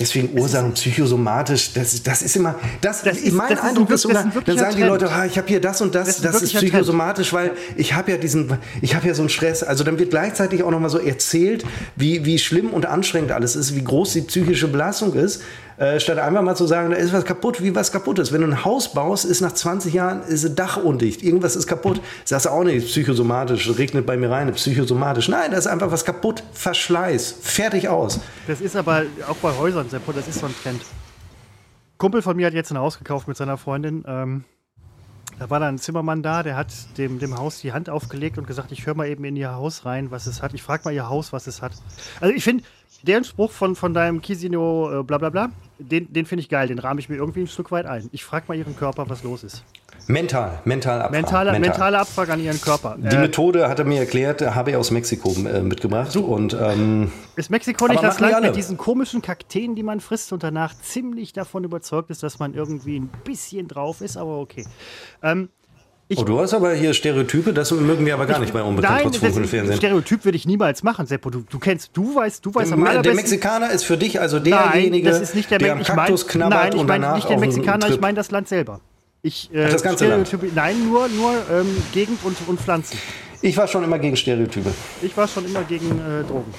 deswegen Ursachen psychosomatisch, das, das ist immer, das, das ist, mein das Eindruck ist, dann, dann sagen die Leute, ah, ich habe hier das und das, das, das ist, ist psychosomatisch, weil ich habe ja diesen, ich habe ja so einen Stress. Also dann wird gleichzeitig auch nochmal so erzählt, wie, wie schlimm und anstrengend alles ist, wie groß die psychische Belastung ist. Äh, statt einfach mal zu sagen, da ist was kaputt, wie was kaputt ist. Wenn du ein Haus baust, ist nach 20 Jahren ist ein Dach undicht, irgendwas ist kaputt. Sagst du auch nicht psychosomatisch, regnet bei mir rein, psychosomatisch. Nein, da ist einfach was kaputt, Verschleiß, fertig aus. Das ist aber auch bei Häusern, Seppo, das ist so ein Trend. Kumpel von mir hat jetzt ein Haus gekauft mit seiner Freundin. Ähm, da war dann ein Zimmermann da, der hat dem, dem Haus die Hand aufgelegt und gesagt, ich höre mal eben in ihr Haus rein, was es hat. Ich frage mal ihr Haus, was es hat. Also ich finde, deren Spruch von, von deinem Kisino äh, bla bla bla, den, den finde ich geil, den rahme ich mir irgendwie ein Stück weit ein. Ich frage mal ihren Körper, was los ist. Mental, mental Abfrage. Mentale, mental. mentale Abfrage an ihren Körper. Die äh, Methode hat er mir erklärt, habe ich aus Mexiko äh, mitgebracht. So. Und, ähm, ist Mexiko nicht das Land mit diesen komischen Kakteen, die man frisst und danach ziemlich davon überzeugt ist, dass man irgendwie ein bisschen drauf ist, aber okay. Ähm, ich, oh, du hast aber hier Stereotype, das mögen wir aber gar ich, nicht bei unbekannt trotz Funk und Fernsehen. Stereotyp würde ich niemals machen, Seppo. Du, du kennst, du weißt, du weißt am allerbesten. Der Mexikaner ist für dich also derjenige, nein, das ist nicht der, der am Kaktus ich mein, knabbert nein, ich meine nicht den Mexikaner, ich meine das Land selber. Ich, äh, Ach, das ganze Land? Nein, nur, nur ähm, Gegend und, und Pflanzen. Ich war schon immer gegen Stereotype. Ich war schon immer gegen äh, Drogen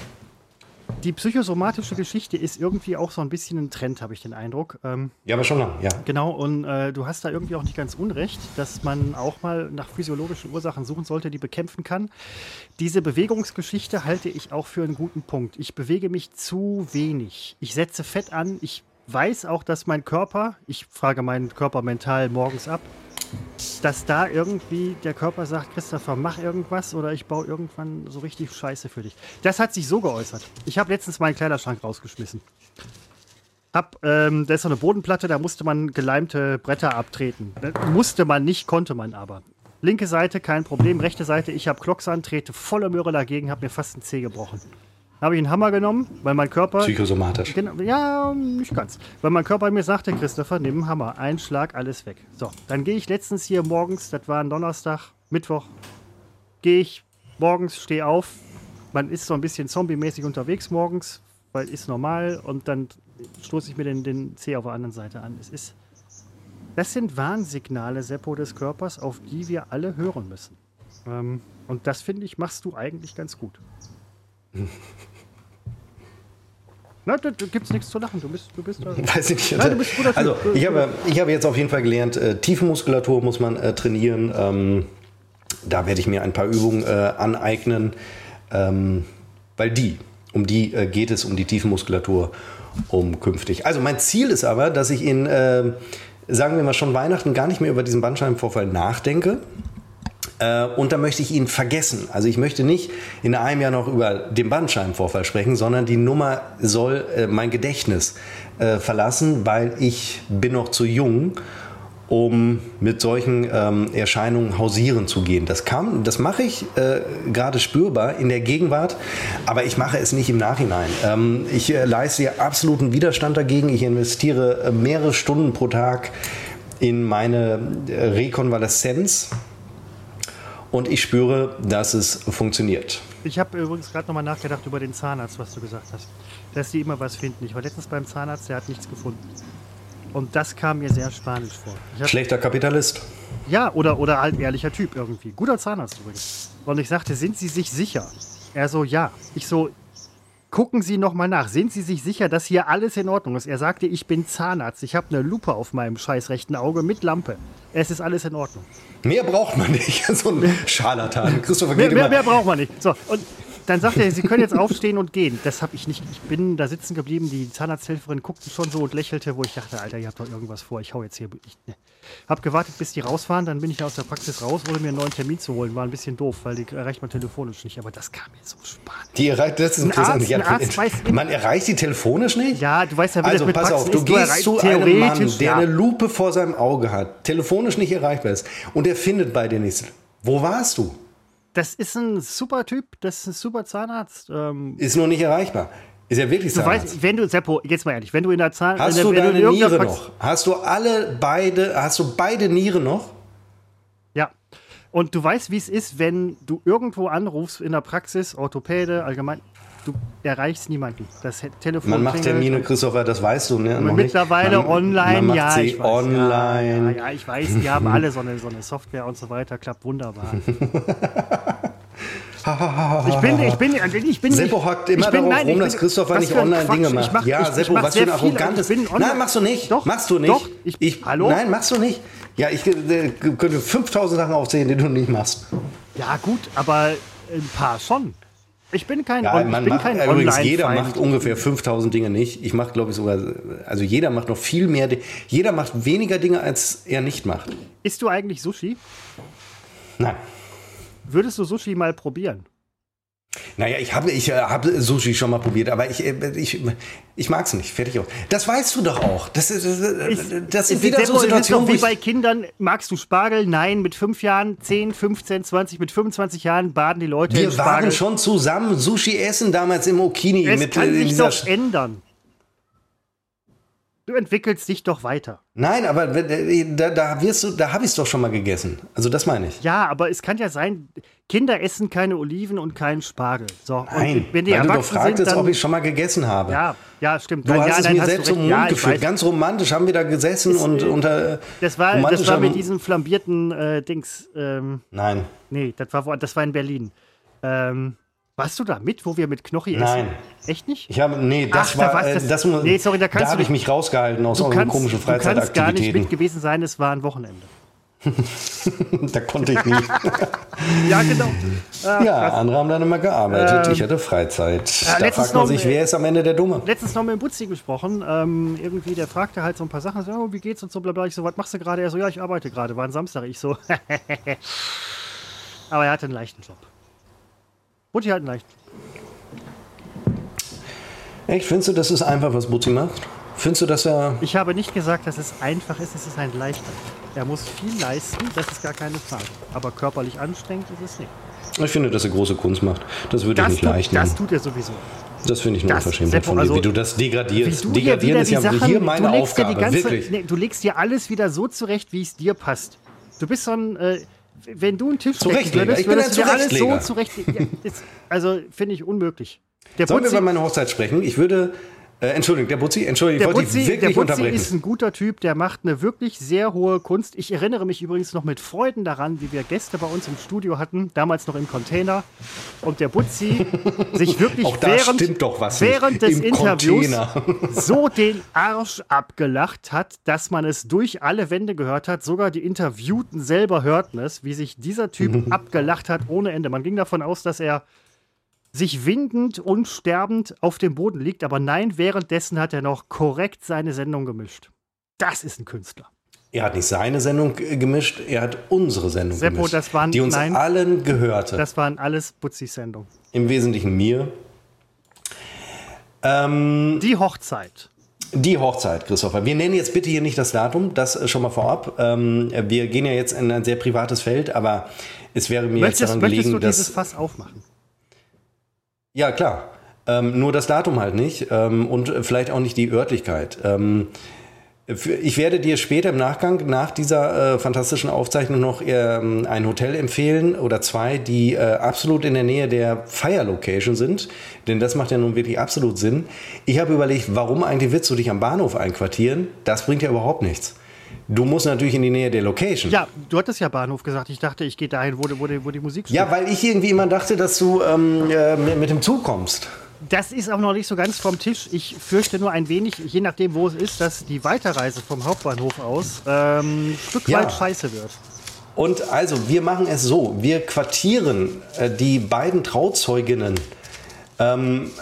die psychosomatische Geschichte ist irgendwie auch so ein bisschen ein Trend, habe ich den Eindruck. Ähm, ja, aber schon lang, ja. Genau, und äh, du hast da irgendwie auch nicht ganz unrecht, dass man auch mal nach physiologischen Ursachen suchen sollte, die bekämpfen kann. Diese Bewegungsgeschichte halte ich auch für einen guten Punkt. Ich bewege mich zu wenig. Ich setze Fett an. Ich weiß auch, dass mein Körper, ich frage meinen Körper mental morgens ab, dass da irgendwie der Körper sagt, Christopher, mach irgendwas oder ich baue irgendwann so richtig Scheiße für dich. Das hat sich so geäußert. Ich habe letztens meinen Kleiderschrank rausgeschmissen. Hab, ähm, da ist so eine Bodenplatte, da musste man geleimte Bretter abtreten. Musste man nicht, konnte man aber. Linke Seite kein Problem, rechte Seite, ich habe Klocks an, trete volle Möhre dagegen, habe mir fast einen Zeh gebrochen habe ich einen Hammer genommen, weil mein Körper. Psychosomatisch. Genau, ja, nicht ganz. Weil mein Körper mir sagte, Christopher, nimm einen Hammer. Ein Schlag, alles weg. So, dann gehe ich letztens hier morgens, das war ein Donnerstag, Mittwoch, gehe ich morgens, stehe auf. Man ist so ein bisschen zombie-mäßig unterwegs morgens, weil ist normal. Und dann stoße ich mir den, den Zeh auf der anderen Seite an. Es ist. Das sind Warnsignale, Seppo, des Körpers, auf die wir alle hören müssen. Ähm, und das, finde ich, machst du eigentlich ganz gut. Na, da, da gibt es nichts zu lachen. Du bist, du bist da. Weiß ich nicht. Nein, du bist guter also, ich habe, ich habe jetzt auf jeden Fall gelernt, äh, Tiefenmuskulatur muss man äh, trainieren. Ähm, da werde ich mir ein paar Übungen äh, aneignen, ähm, weil die, um die äh, geht es, um die Tiefenmuskulatur, um künftig. Also mein Ziel ist aber, dass ich in, äh, sagen wir mal schon Weihnachten, gar nicht mehr über diesen Bandscheibenvorfall nachdenke, und da möchte ich ihn vergessen. Also ich möchte nicht in einem Jahr noch über den Bandscheibenvorfall sprechen, sondern die Nummer soll äh, mein Gedächtnis äh, verlassen, weil ich bin noch zu jung, um mit solchen ähm, Erscheinungen hausieren zu gehen. Das kann, das mache ich äh, gerade spürbar in der Gegenwart, aber ich mache es nicht im Nachhinein. Ähm, ich äh, leiste absoluten Widerstand dagegen. Ich investiere äh, mehrere Stunden pro Tag in meine Rekonvaleszenz und ich spüre, dass es funktioniert. Ich habe übrigens gerade nochmal nachgedacht über den Zahnarzt, was du gesagt hast. Dass die immer was finden. Ich war letztens beim Zahnarzt, der hat nichts gefunden. Und das kam mir sehr spanisch vor. Schlechter Kapitalist. Ja, oder, oder halt ehrlicher Typ irgendwie. Guter Zahnarzt übrigens. Und ich sagte, sind Sie sich sicher? Er so, ja. Ich so, gucken Sie nochmal nach. Sind Sie sich sicher, dass hier alles in Ordnung ist? Er sagte, ich bin Zahnarzt. Ich habe eine Lupe auf meinem scheiß rechten Auge mit Lampe. Es ist alles in Ordnung. Mehr braucht man nicht. so ein Scharlatan. Christopher mehr, mehr, mehr braucht man nicht. So, und dann sagt er, Sie können jetzt aufstehen und gehen. Das habe ich nicht. Ich bin da sitzen geblieben. Die Zahnarzthelferin guckte schon so und lächelte, wo ich dachte, Alter, ihr habt doch irgendwas vor. Ich hau jetzt hier. Ich, ne. Hab gewartet, bis die rausfahren. Dann bin ich aus der Praxis raus, ohne mir einen neuen Termin zu holen. War ein bisschen doof, weil die erreicht man telefonisch nicht. Aber das kam mir so spannend. Die erreicht, das ist ein Arzt, ein Arzt weiß man erreicht die telefonisch nicht? Ja, du weißt ja, wie also, das mit pass Praxen auf, du ist. gehst zu einem Mann, der ja. eine Lupe vor seinem Auge hat, telefonisch nicht erreichbar ist und er findet bei dir nichts. Wo warst du? Das ist ein super Typ, das ist ein super Zahnarzt. Ähm, ist nur nicht erreichbar. Ist ja wirklich Zahnarzt. Du weißt, wenn du, Seppo, jetzt mal ehrlich, wenn du in der Zahn... Hast der, du deine du Niere noch? Hast du alle beide, hast du beide Nieren noch? Ja. Und du weißt, wie es ist, wenn du irgendwo anrufst in der Praxis, Orthopäde, allgemein, du erreichst niemanden. Das Telefon Man macht Termine, Christopher, das weißt du, ne? Mittlerweile man, online, man ja. ich weiß, online. Ja, ja, ja, ich weiß, die haben alle so eine, so eine Software und so weiter, klappt wunderbar. ich bin, ich bin, ich bin Seppo hockt immer bin, darauf nein, rum, dass Christopher nicht Online-Dinge macht. Mach, ja, ich, Seppo, ich was für ein arrogantes. Nein, machst du nicht. Doch, machst du nicht. Doch, ich, ich, hallo? Nein, machst du nicht. Ja, ich äh, könnte 5000 Sachen aufzählen, die du nicht machst. Ja, gut, aber ein paar schon. Ich bin kein, ja, man bin macht, kein Übrigens, jeder macht ungefähr 5000 Dinge nicht. Ich mache, glaube ich, sogar, also jeder macht noch viel mehr. Jeder macht weniger Dinge, als er nicht macht. Isst du eigentlich Sushi? Nein. Würdest du Sushi mal probieren? Naja, ich habe ich äh, hab Sushi schon mal probiert, aber ich, äh, ich, ich mag es nicht. Fertig aus. Das weißt du doch auch. Das, ist, das ist wieder so Situation, wie bei Kindern. Magst du Spargel? Nein. Mit fünf Jahren, 10, 15, 20, mit 25 Jahren baden die Leute Wir waren schon zusammen Sushi essen damals im Okini. Es mit, kann sich doch ändern. Du entwickelst dich doch weiter. Nein, aber da, da wirst du, da habe ich es doch schon mal gegessen. Also das meine ich. Ja, aber es kann ja sein, Kinder essen keine Oliven und keinen Spargel. So, nein, wenn die weil du doch fragtest, ob ich schon mal gegessen habe. Ja, ja, stimmt. Du nein, hast ja, es mir selbst um den Mund ja, geführt. Ganz romantisch haben wir da gesessen das, und unter. Das war, das war mit diesem flambierten äh, Dings. Ähm, nein. Nee, das war, das war in Berlin. Ähm, warst du da mit, wo wir mit Knochi essen? Nein. Echt nicht? Ich habe, nee, das Ach, war, da das, das, nee, sorry, da, da habe ich mich rausgehalten aus euren komischen Freizeitaktivitäten. Du kannst gar nicht mit gewesen sein, es war ein Wochenende. da konnte ich nicht. ja, genau. Ah, ja, krass. andere haben dann immer gearbeitet. Ähm, ich hatte Freizeit. Ja, da fragt man sich, wer ist am Ende der Dumme? Letztens noch mit dem Butzi gesprochen. Ähm, irgendwie, der fragte halt so ein paar Sachen. So, oh, wie geht's und so, bla, bla. Ich so, was machst du gerade? Er so, ja, ich arbeite gerade. War ein Samstag. Ich so, aber er hatte einen leichten Job. Butti hat einen leichten Echt, findest du, das ist einfach, was Butzi macht? Findest du, dass er. Ich habe nicht gesagt, dass es einfach ist, es ist ein leichter. Er muss viel leisten, das ist gar keine Frage. Aber körperlich anstrengend ist es nicht. Ich finde, dass er große Kunst macht. Das würde ich nicht tut, leicht nehmen. Das tut er sowieso. Das finde ich nur unverschämt von dir, also, wie du das degradierst. Du Degradieren ist ja Sachen, hier meine Aufgabe, ganze, wirklich. Nee, du legst dir alles wieder so zurecht, wie es dir passt. Du bist so ein, äh, wenn du einen Tisch decken würdest, würdest du alles so zurecht. Also finde ich unmöglich. Der Sollen wir über meine Hochzeit sprechen? Ich würde äh, Entschuldigung, der Butzi, Entschuldigung, der ich wollte Butzi, wirklich der Butzi ist ein guter Typ, der macht eine wirklich sehr hohe Kunst. Ich erinnere mich übrigens noch mit Freuden daran, wie wir Gäste bei uns im Studio hatten, damals noch im Container. Und der Butzi sich wirklich während, während des Interviews so den Arsch abgelacht hat, dass man es durch alle Wände gehört hat. Sogar die Interviewten selber hörten es, wie sich dieser Typ abgelacht hat ohne Ende. Man ging davon aus, dass er sich windend und sterbend auf dem Boden liegt. Aber nein, währenddessen hat er noch korrekt seine Sendung gemischt. Das ist ein Künstler. Er hat nicht seine Sendung gemischt, er hat unsere Sendung Seppo, gemischt, das waren, die uns nein, allen gehörte. Das waren alles Butzis Sendungen. Im Wesentlichen mir. Ähm, die Hochzeit. Die Hochzeit, Christopher. Wir nennen jetzt bitte hier nicht das Datum, das schon mal vorab. Ähm, wir gehen ja jetzt in ein sehr privates Feld, aber es wäre mir möchtest, jetzt daran gelegen, möchtest du dieses Fass aufmachen? Ja, klar. Ähm, nur das Datum halt nicht ähm, und vielleicht auch nicht die Örtlichkeit. Ähm, ich werde dir später im Nachgang nach dieser äh, fantastischen Aufzeichnung noch ähm, ein Hotel empfehlen oder zwei, die äh, absolut in der Nähe der Fire Location sind, denn das macht ja nun wirklich absolut Sinn. Ich habe überlegt, warum eigentlich willst du dich am Bahnhof einquartieren? Das bringt ja überhaupt nichts. Du musst natürlich in die Nähe der Location. Ja, du hattest ja Bahnhof gesagt. Ich dachte, ich gehe dahin, wo, wo, wo die Musik spielt. Ja, weil ich irgendwie immer dachte, dass du ähm, äh, mit, mit dem Zug kommst. Das ist auch noch nicht so ganz vom Tisch. Ich fürchte nur ein wenig, je nachdem, wo es ist, dass die Weiterreise vom Hauptbahnhof aus ähm, ein Stück ja. weit scheiße wird. Und also, wir machen es so: Wir quartieren äh, die beiden Trauzeuginnen ähm,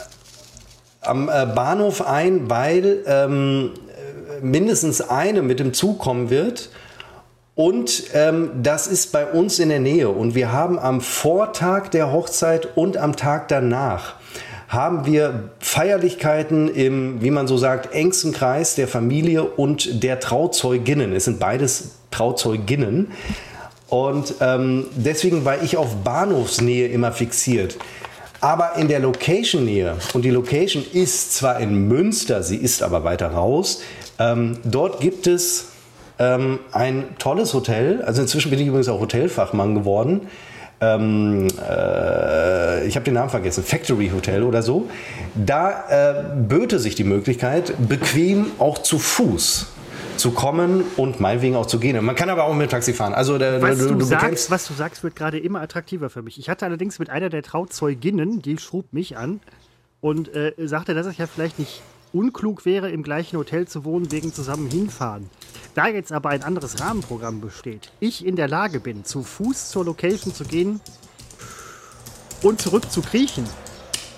am äh, Bahnhof ein, weil ähm, mindestens eine mit dem Zug kommen wird. Und ähm, das ist bei uns in der Nähe. Und wir haben am Vortag der Hochzeit und am Tag danach haben wir Feierlichkeiten im, wie man so sagt, engsten Kreis der Familie und der Trauzeuginnen. Es sind beides Trauzeuginnen. Und ähm, deswegen war ich auf Bahnhofsnähe immer fixiert. Aber in der Location-Nähe, und die Location ist zwar in Münster, sie ist aber weiter raus, ähm, dort gibt es ähm, ein tolles Hotel. Also inzwischen bin ich übrigens auch Hotelfachmann geworden. Ähm, äh, ich habe den Namen vergessen, Factory Hotel oder so. Da äh, böte sich die Möglichkeit, bequem auch zu Fuß zu kommen und meinetwegen auch zu gehen. Man kann aber auch mit Taxi fahren. Also der, was, du, du, sagst, was du sagst, wird gerade immer attraktiver für mich. Ich hatte allerdings mit einer der Trauzeuginnen, die schrub mich an und äh, sagte, dass es ja vielleicht nicht unklug wäre, im gleichen Hotel zu wohnen, wegen zusammen hinfahren. Da jetzt aber ein anderes Rahmenprogramm besteht, ich in der Lage bin, zu Fuß zur Location zu gehen und zurück zu kriechen,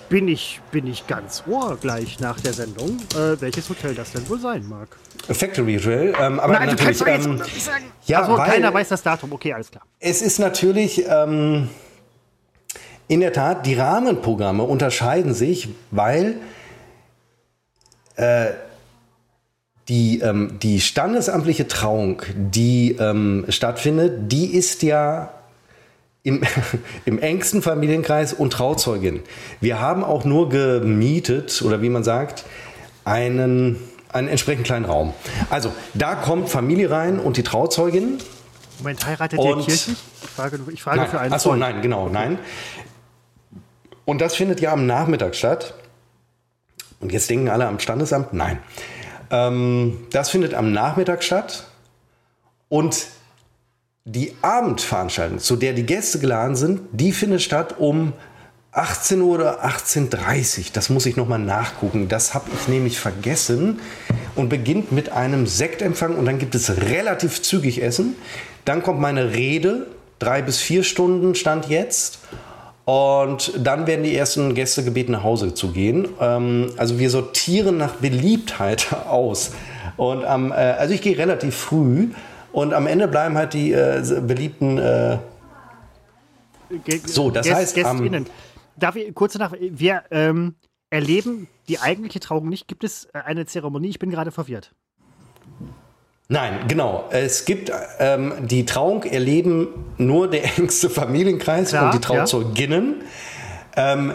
bin ich, bin ich ganz ohr gleich nach der Sendung, äh, welches Hotel das denn wohl sein mag. Factory Hotel, ähm, aber Nein, natürlich. Du kannst ähm, sagen. Ja, also, keiner weiß das Datum. Okay, alles klar. Es ist natürlich ähm, in der Tat, die Rahmenprogramme unterscheiden sich, weil äh, die, ähm, die standesamtliche Trauung, die ähm, stattfindet, die ist ja im, im engsten Familienkreis und Trauzeugin. Wir haben auch nur gemietet oder wie man sagt, einen, einen entsprechend kleinen Raum. Also da kommt Familie rein und die Trauzeugin. Moment, heiratet ihr kirchlich? Ich frage, ich frage nein, für einen Achso, nein, genau, nein. Und das findet ja am Nachmittag statt. Und jetzt denken alle am Standesamt, nein. Ähm, das findet am Nachmittag statt. Und die Abendveranstaltung, zu der die Gäste geladen sind, die findet statt um 18 Uhr oder 18.30 Uhr. Das muss ich nochmal nachgucken. Das habe ich nämlich vergessen. Und beginnt mit einem Sektempfang und dann gibt es relativ zügig Essen. Dann kommt meine Rede, drei bis vier Stunden stand jetzt. Und dann werden die ersten Gäste gebeten, nach Hause zu gehen. Ähm, also wir sortieren nach Beliebtheit aus. Und ähm, also ich gehe relativ früh und am Ende bleiben halt die äh, beliebten. Äh so, das Gäst, heißt. Gästinnen. Darf ich kurz nach. Wir ähm, erleben die eigentliche Trauung nicht. Gibt es äh, eine Zeremonie? Ich bin gerade verwirrt. Nein, genau. Es gibt ähm, die Trauung erleben nur der engste Familienkreis Klar, und die Trauzeuginnen. Ja. Ähm,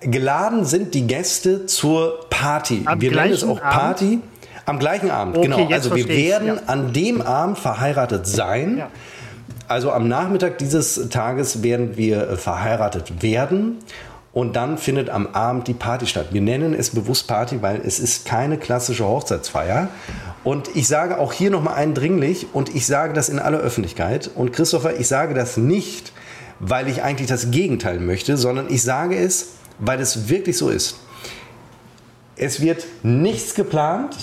geladen sind die Gäste zur Party. Am Wir nennen es auch Party. Abend? Am gleichen Abend, okay, genau. Also wir werden ja. an dem Abend verheiratet sein. Ja. Also am Nachmittag dieses Tages werden wir äh, verheiratet werden. Und dann findet am Abend die Party statt. Wir nennen es bewusst Party, weil es ist keine klassische Hochzeitsfeier. Und ich sage auch hier nochmal eindringlich, und ich sage das in aller Öffentlichkeit. Und Christopher, ich sage das nicht, weil ich eigentlich das Gegenteil möchte, sondern ich sage es, weil es wirklich so ist. Es wird nichts geplant,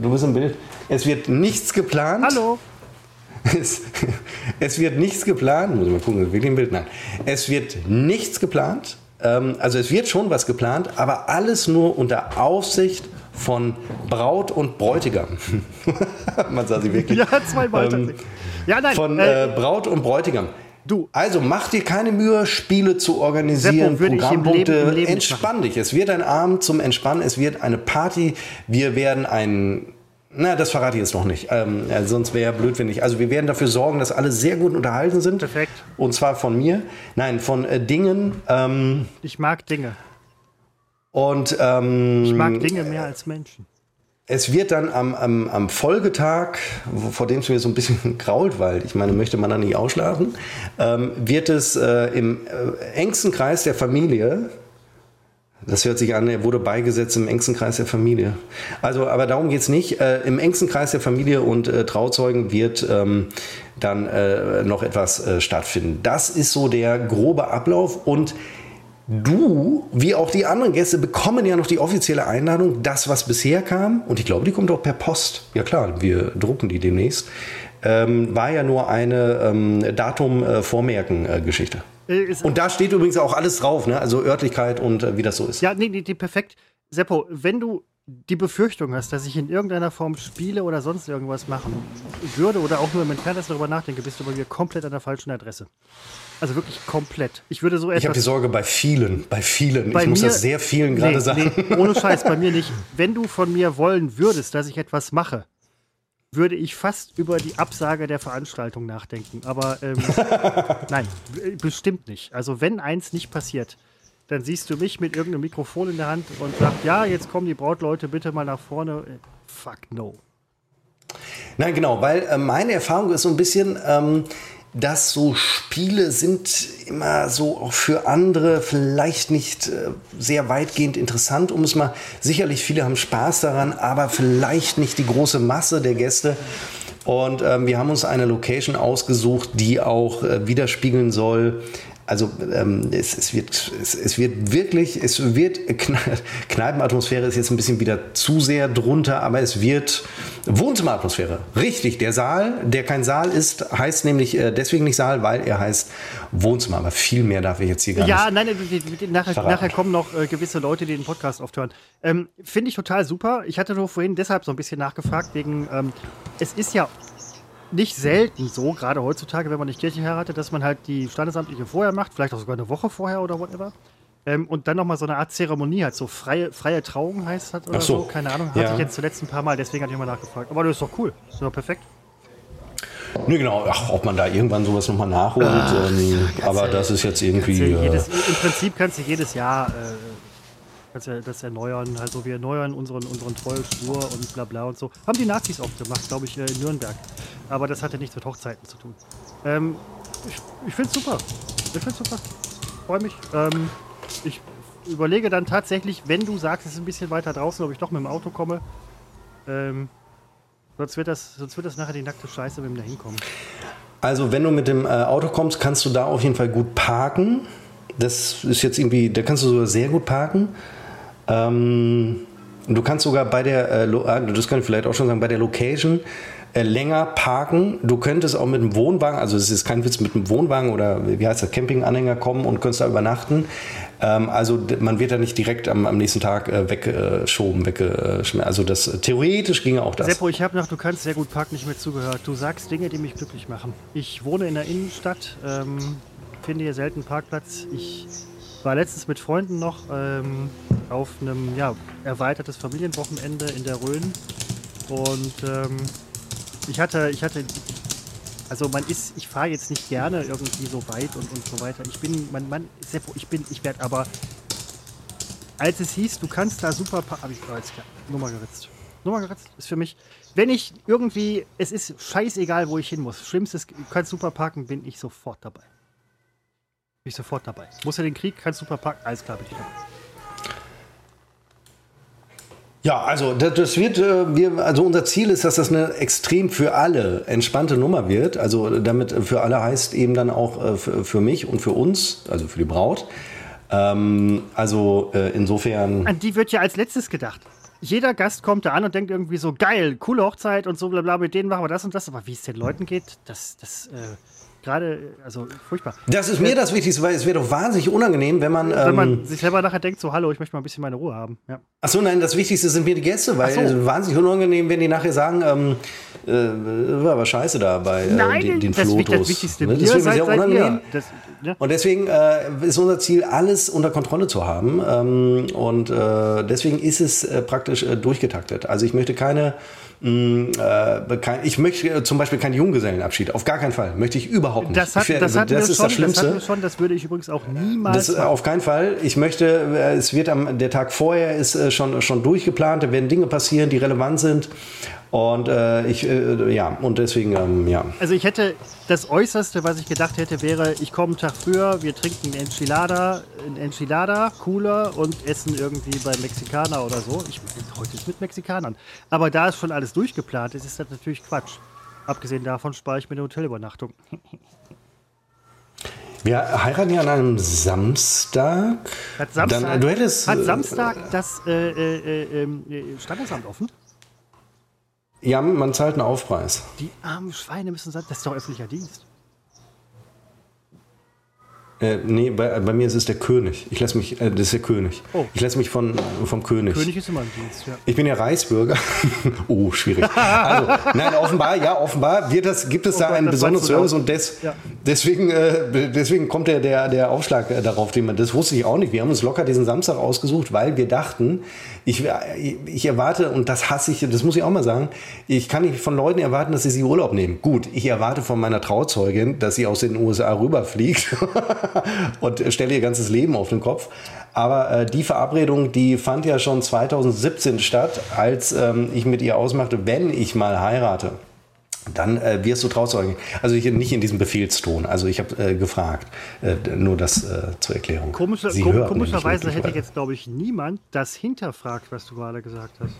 Du bist im Bild. Es wird nichts geplant. Hallo. Es, es wird nichts geplant. Muss ich mal gucken, ist wirklich im Bild? Nein. Es wird nichts geplant. Ähm, also es wird schon was geplant, aber alles nur unter Aufsicht von Braut und Bräutigam. Man sah sie wirklich. Ja, zweimal ähm, ja, nein. Von äh, äh, Braut und Bräutigam. Du. Also mach dir keine Mühe, Spiele zu organisieren, Seppo, Programmpunkte. Leben, Leben Entspann dich. Es wird ein Abend zum Entspannen, es wird eine Party. Wir werden ein. Na, das verrate ich jetzt noch nicht. Ähm, ja, sonst wäre ja blöd, wenn ich. Also, wir werden dafür sorgen, dass alle sehr gut unterhalten sind. Perfekt. Und zwar von mir. Nein, von äh, Dingen. Ähm, ich mag Dinge. Und. Ähm, ich mag Dinge mehr als Menschen. Es wird dann am, am, am Folgetag, vor dem es mir so ein bisschen grault, weil ich meine, möchte man da nicht ausschlafen, ähm, wird es äh, im äh, engsten Kreis der Familie, das hört sich an, er wurde beigesetzt im engsten Kreis der Familie. Also, aber darum geht es nicht. Äh, Im engsten Kreis der Familie und äh, Trauzeugen wird ähm, dann äh, noch etwas äh, stattfinden. Das ist so der grobe Ablauf und du, wie auch die anderen Gäste, bekommen ja noch die offizielle Einladung, das, was bisher kam, und ich glaube, die kommt auch per Post. Ja klar, wir drucken die demnächst. Ähm, war ja nur eine ähm, Datum-Vormerken-Geschichte. Äh, äh, und da steht übrigens auch alles drauf, ne? also Örtlichkeit und äh, wie das so ist. Ja, nee, nee, nee, perfekt. Seppo, wenn du die Befürchtung hast, dass ich in irgendeiner Form spiele oder sonst irgendwas machen würde oder auch nur im Entferntesten darüber nachdenke, bist du bei mir komplett an der falschen Adresse. Also wirklich komplett. Ich würde so etwas. Ich habe die Sorge bei vielen, bei vielen. Bei ich muss das sehr vielen gerade nee, sagen. Nee, ohne Scheiß, bei mir nicht. Wenn du von mir wollen würdest, dass ich etwas mache, würde ich fast über die Absage der Veranstaltung nachdenken. Aber ähm, nein, bestimmt nicht. Also wenn eins nicht passiert, dann siehst du mich mit irgendeinem Mikrofon in der Hand und sagst, ja, jetzt kommen die Brautleute bitte mal nach vorne. Fuck no. Nein, genau, weil äh, meine Erfahrung ist so ein bisschen, ähm, dass so Spiele sind immer so auch für andere vielleicht nicht äh, sehr weitgehend interessant, um es mal, sicherlich viele haben Spaß daran, aber vielleicht nicht die große Masse der Gäste. Und ähm, wir haben uns eine Location ausgesucht, die auch äh, widerspiegeln soll, also ähm, es, es, wird, es, es, wird wirklich, es wird, Kneipenatmosphäre ist jetzt ein bisschen wieder zu sehr drunter, aber es wird Wohnzimmeratmosphäre. Richtig, der Saal, der kein Saal ist, heißt nämlich äh, deswegen nicht Saal, weil er heißt Wohnzimmer. Aber viel mehr darf ich jetzt hier gar ja, nicht. Ja, nein, nachher, nachher, kommen noch äh, gewisse Leute, die den Podcast oft hören. Ähm, Finde ich total super. Ich hatte nur vorhin deshalb so ein bisschen nachgefragt, wegen, ähm, es ist ja nicht selten so, gerade heutzutage, wenn man nicht Kirche heiratet, dass man halt die Standesamtliche vorher macht, vielleicht auch sogar eine Woche vorher oder whatever. Ähm, und dann nochmal so eine Art Zeremonie hat, so freie, freie Trauung heißt das oder so. so. keine Ahnung. Hatte ja. ich jetzt zuletzt ein paar Mal, deswegen hatte ich mal nachgefragt. Aber das ist doch cool. Das ist doch perfekt. Nee, genau. Ach, ob man da irgendwann sowas nochmal nachholt. Ach, ähm, aber das ist jetzt irgendwie. Jedes, äh, Im Prinzip kannst du jedes Jahr äh, kannst das erneuern. Also wir erneuern unseren, unseren Treuschwur und bla bla und so. Haben die Nazis oft gemacht, glaube ich, äh, in Nürnberg. Aber das hatte nichts mit Hochzeiten zu tun. Ähm, ich ich finde es super. Ich finde es super. Freue mich. Ähm, ich überlege dann tatsächlich, wenn du sagst, es ist ein bisschen weiter draußen, ob ich doch mit dem Auto komme. Ähm, sonst, wird das, sonst wird das nachher die nackte Scheiße, wenn wir da hinkommen. Also wenn du mit dem äh, Auto kommst, kannst du da auf jeden Fall gut parken. Das ist jetzt irgendwie, da kannst du sogar sehr gut parken. Ähm, du kannst sogar bei der, äh, ah, das kann ich vielleicht auch schon sagen, bei der Location äh, länger parken. Du könntest auch mit einem Wohnwagen, also es ist kein Witz, mit einem Wohnwagen oder wie heißt das, Campinganhänger kommen und könntest da übernachten. Ähm, also man wird da nicht direkt am, am nächsten Tag äh, weggeschoben, weggeschmissen. Also das theoretisch ginge auch das. Seppo, ich habe noch, du kannst sehr gut parken, nicht mehr zugehört. Du sagst Dinge, die mich glücklich machen. Ich wohne in der Innenstadt, ähm, finde hier selten Parkplatz. Ich war letztens mit Freunden noch ähm, auf einem ja, erweitertes Familienwochenende in der Rhön. Und ähm, ich hatte, ich hatte, also man ist, ich fahre jetzt nicht gerne irgendwie so weit und, und so weiter. Ich bin, man, man, Seppo, ich bin, ich werde aber, als es hieß, du kannst da super, habe ich jetzt Nummer geritzt. Nummer geritzt ist für mich, wenn ich irgendwie, es ist scheißegal, wo ich hin muss. Schlimmstes, du kannst super parken, bin ich sofort dabei. Bin ich sofort dabei. Muss ja den Krieg, kannst super parken, alles klar, bin ich dabei. Ja, also das wird, äh, wir, also unser Ziel ist, dass das eine extrem für alle entspannte Nummer wird. Also damit für alle heißt eben dann auch äh, für mich und für uns, also für die Braut. Ähm, also äh, insofern. An die wird ja als letztes gedacht. Jeder Gast kommt da an und denkt irgendwie so, geil, coole Hochzeit und so bla bla, mit denen machen wir das und das. Aber wie es den Leuten geht, das, das äh, gerade, also furchtbar. Das ist mir das Wichtigste, weil es wird doch wahnsinnig unangenehm, wenn man. Wenn man ähm, sich selber nachher denkt, so, hallo, ich möchte mal ein bisschen meine Ruhe haben. Ja. Achso, nein, das Wichtigste sind mir die Gäste, weil es so. wahnsinnig unangenehm, wenn die nachher sagen, ähm, äh, war aber scheiße da bei äh, nein, den, den das Flotos. Das Wichtigste. Ne? Deswegen ist ja unangenehm. Das, ja. Und deswegen äh, ist unser Ziel, alles unter Kontrolle zu haben. Ähm, und äh, deswegen ist es äh, praktisch äh, durchgetaktet. Also ich möchte keine Mm, äh, ich möchte äh, zum Beispiel keinen Junggesellenabschied. Auf gar keinen Fall. Möchte ich überhaupt nicht. Das, hat, ich, das, das ist schon, das Schlimmste. Das, schon, das würde ich übrigens auch niemals. Das, auf keinen Fall. Ich möchte, äh, es wird am der Tag vorher ist äh, schon, schon durchgeplant. Da werden Dinge passieren, die relevant sind. Und äh, ich, äh, ja, und deswegen, ähm, ja. Also ich hätte, das Äußerste, was ich gedacht hätte, wäre, ich komme einen Tag früher, wir trinken Enchilada, ein Enchilada, cooler und essen irgendwie bei Mexikaner oder so. Ich heute ist mit Mexikanern. Aber da ist schon alles durchgeplant ist, ist das natürlich Quatsch. Abgesehen davon spare ich mir eine Hotelübernachtung. Wir heiraten ja an einem Samstag. Hat Samstag, Dann, du hättest, hat Samstag das äh, äh, äh, ähm, Standesamt offen? Ja, man zahlt einen Aufpreis. Die armen Schweine müssen sagen, das ist doch öffentlicher Dienst. Äh, nee, bei, bei, mir ist es der König. Ich lasse mich, äh, das ist der König. Oh. Ich lasse mich von, vom König. König ist immer ein Dienst, ja. Ich bin ja Reichsbürger. oh, schwierig. Also, nein, offenbar, ja, offenbar wird das, gibt es oh da Gott, einen besonderen Service und des, ja. deswegen, äh, deswegen kommt der, der, der Aufschlag äh, darauf. Den man, das wusste ich auch nicht. Wir haben uns locker diesen Samstag ausgesucht, weil wir dachten, ich, ich erwarte, und das hasse ich, das muss ich auch mal sagen, ich kann nicht von Leuten erwarten, dass sie sich Urlaub nehmen. Gut, ich erwarte von meiner Trauzeugin, dass sie aus den USA rüberfliegt und stelle ihr ganzes Leben auf den Kopf. Aber äh, die Verabredung, die fand ja schon 2017 statt, als ähm, ich mit ihr ausmachte, wenn ich mal heirate dann äh, wirst du Trauzeugen. Also ich, nicht in diesem Befehlston. Also ich habe äh, gefragt. Äh, nur das äh, zur Erklärung. Komische, kom komischerweise hätte ich jetzt, glaube ich, niemand das hinterfragt, was du gerade gesagt hast.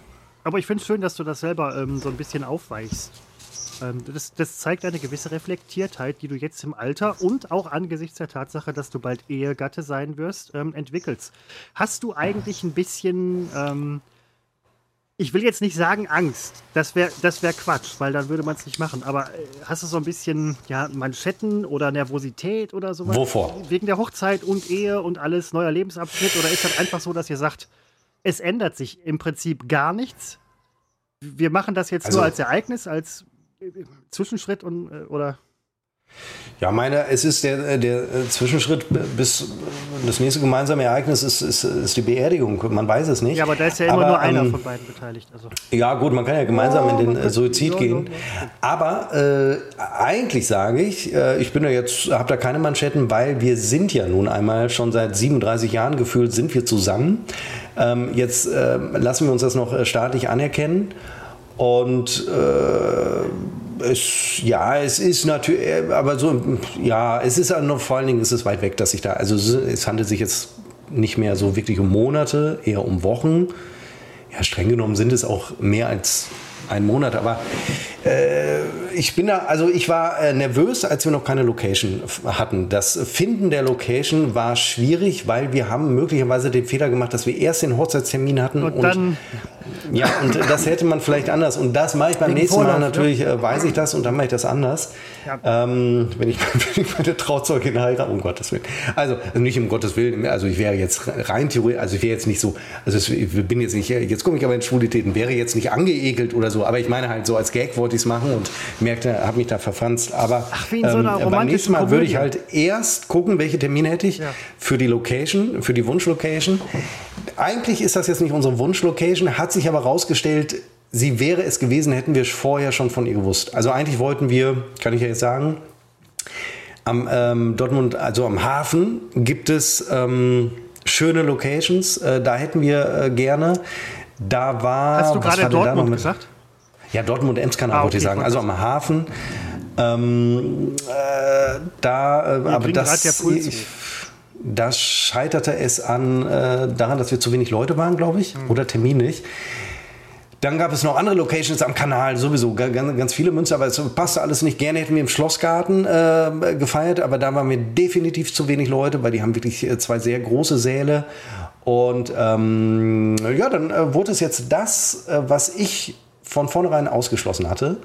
Aber ich finde es schön, dass du das selber ähm, so ein bisschen aufweichst. Ähm, das, das, zeigt eine gewisse Reflektiertheit, die du jetzt im Alter und auch angesichts der Tatsache, dass du bald Ehegatte sein wirst, ähm, entwickelst. Hast du eigentlich ein bisschen ähm, ich will jetzt nicht sagen Angst, das wäre das wär Quatsch, weil dann würde man es nicht machen. Aber äh, hast du so ein bisschen ja, Manschetten oder Nervosität oder sowas? Wovor? Wegen der Hochzeit und Ehe und alles, neuer Lebensabschnitt? Oder ist das einfach so, dass ihr sagt, es ändert sich im Prinzip gar nichts? Wir machen das jetzt also, nur als Ereignis, als äh, Zwischenschritt und äh, oder? Ja, meine, es ist der, äh, der äh, Zwischenschritt bis das nächste gemeinsame Ereignis ist, ist, ist, die Beerdigung. Man weiß es nicht. Ja, aber da ist ja immer aber, nur einer ähm, von beiden beteiligt. Also. Ja, gut, man kann ja gemeinsam oh, in den äh, Suizid gehen. Aber äh, eigentlich sage ich, äh, ich bin ja jetzt, habe da keine Manschetten, weil wir sind ja nun einmal schon seit 37 Jahren gefühlt, sind wir zusammen. Ähm, jetzt äh, lassen wir uns das noch staatlich anerkennen. Und es, ja, es ist natürlich, aber so, ja, es ist noch vor allen Dingen, es ist weit weg, dass ich da, also es handelt sich jetzt nicht mehr so wirklich um Monate, eher um Wochen. Ja, streng genommen sind es auch mehr als ein Monat, aber äh, ich bin da, also ich war äh, nervös, als wir noch keine Location hatten. Das Finden der Location war schwierig, weil wir haben möglicherweise den Fehler gemacht, dass wir erst den Hochzeitstermin hatten und, und dann ja, und das hätte man vielleicht anders. Und das mache ich beim nächsten Vorlauf, Mal natürlich, äh, weiß ich das und dann mache ich das anders. Ja. Ähm, wenn, ich, wenn ich meine Trauzeugin heirate, um Gottes Willen. Also, also nicht um Gottes Willen, also ich wäre jetzt rein theoretisch, also ich wäre jetzt nicht so, also ich bin jetzt nicht, jetzt komme ich aber in Schwulitäten, wäre jetzt nicht angeekelt oder so, aber ich meine halt so als Gag wollte ich es machen und merkte, habe mich da verfranst. Aber Ach, wie in so einer ähm, beim nächsten Mal würde ich halt erst gucken, welche Termine hätte ich ja. für die Location, für die Wunschlocation. Eigentlich ist das jetzt nicht unsere Wunschlocation, hat sich aber rausgestellt, sie wäre es gewesen, hätten wir vorher schon von ihr gewusst. Also eigentlich wollten wir, kann ich ja jetzt sagen, am ähm, Dortmund, also am Hafen, gibt es ähm, schöne Locations. Äh, da hätten wir äh, gerne. Da war. Hast du gerade Dortmund gesagt? Ja, Dortmund Emskanal, ah, okay, wollte ich sagen. Also am Hafen. Ähm, äh, da, äh, aber das. Ja ich, da scheiterte es an, äh, daran, dass wir zu wenig Leute waren, glaube ich, mhm. oder terminlich. Dann gab es noch andere Locations am Kanal, sowieso ganz, ganz viele Münzen, aber es passte alles nicht. Gerne hätten wir im Schlossgarten äh, gefeiert, aber da waren wir definitiv zu wenig Leute, weil die haben wirklich äh, zwei sehr große Säle. Und ähm, ja, dann äh, wurde es jetzt das, äh, was ich von vornherein ausgeschlossen hatte.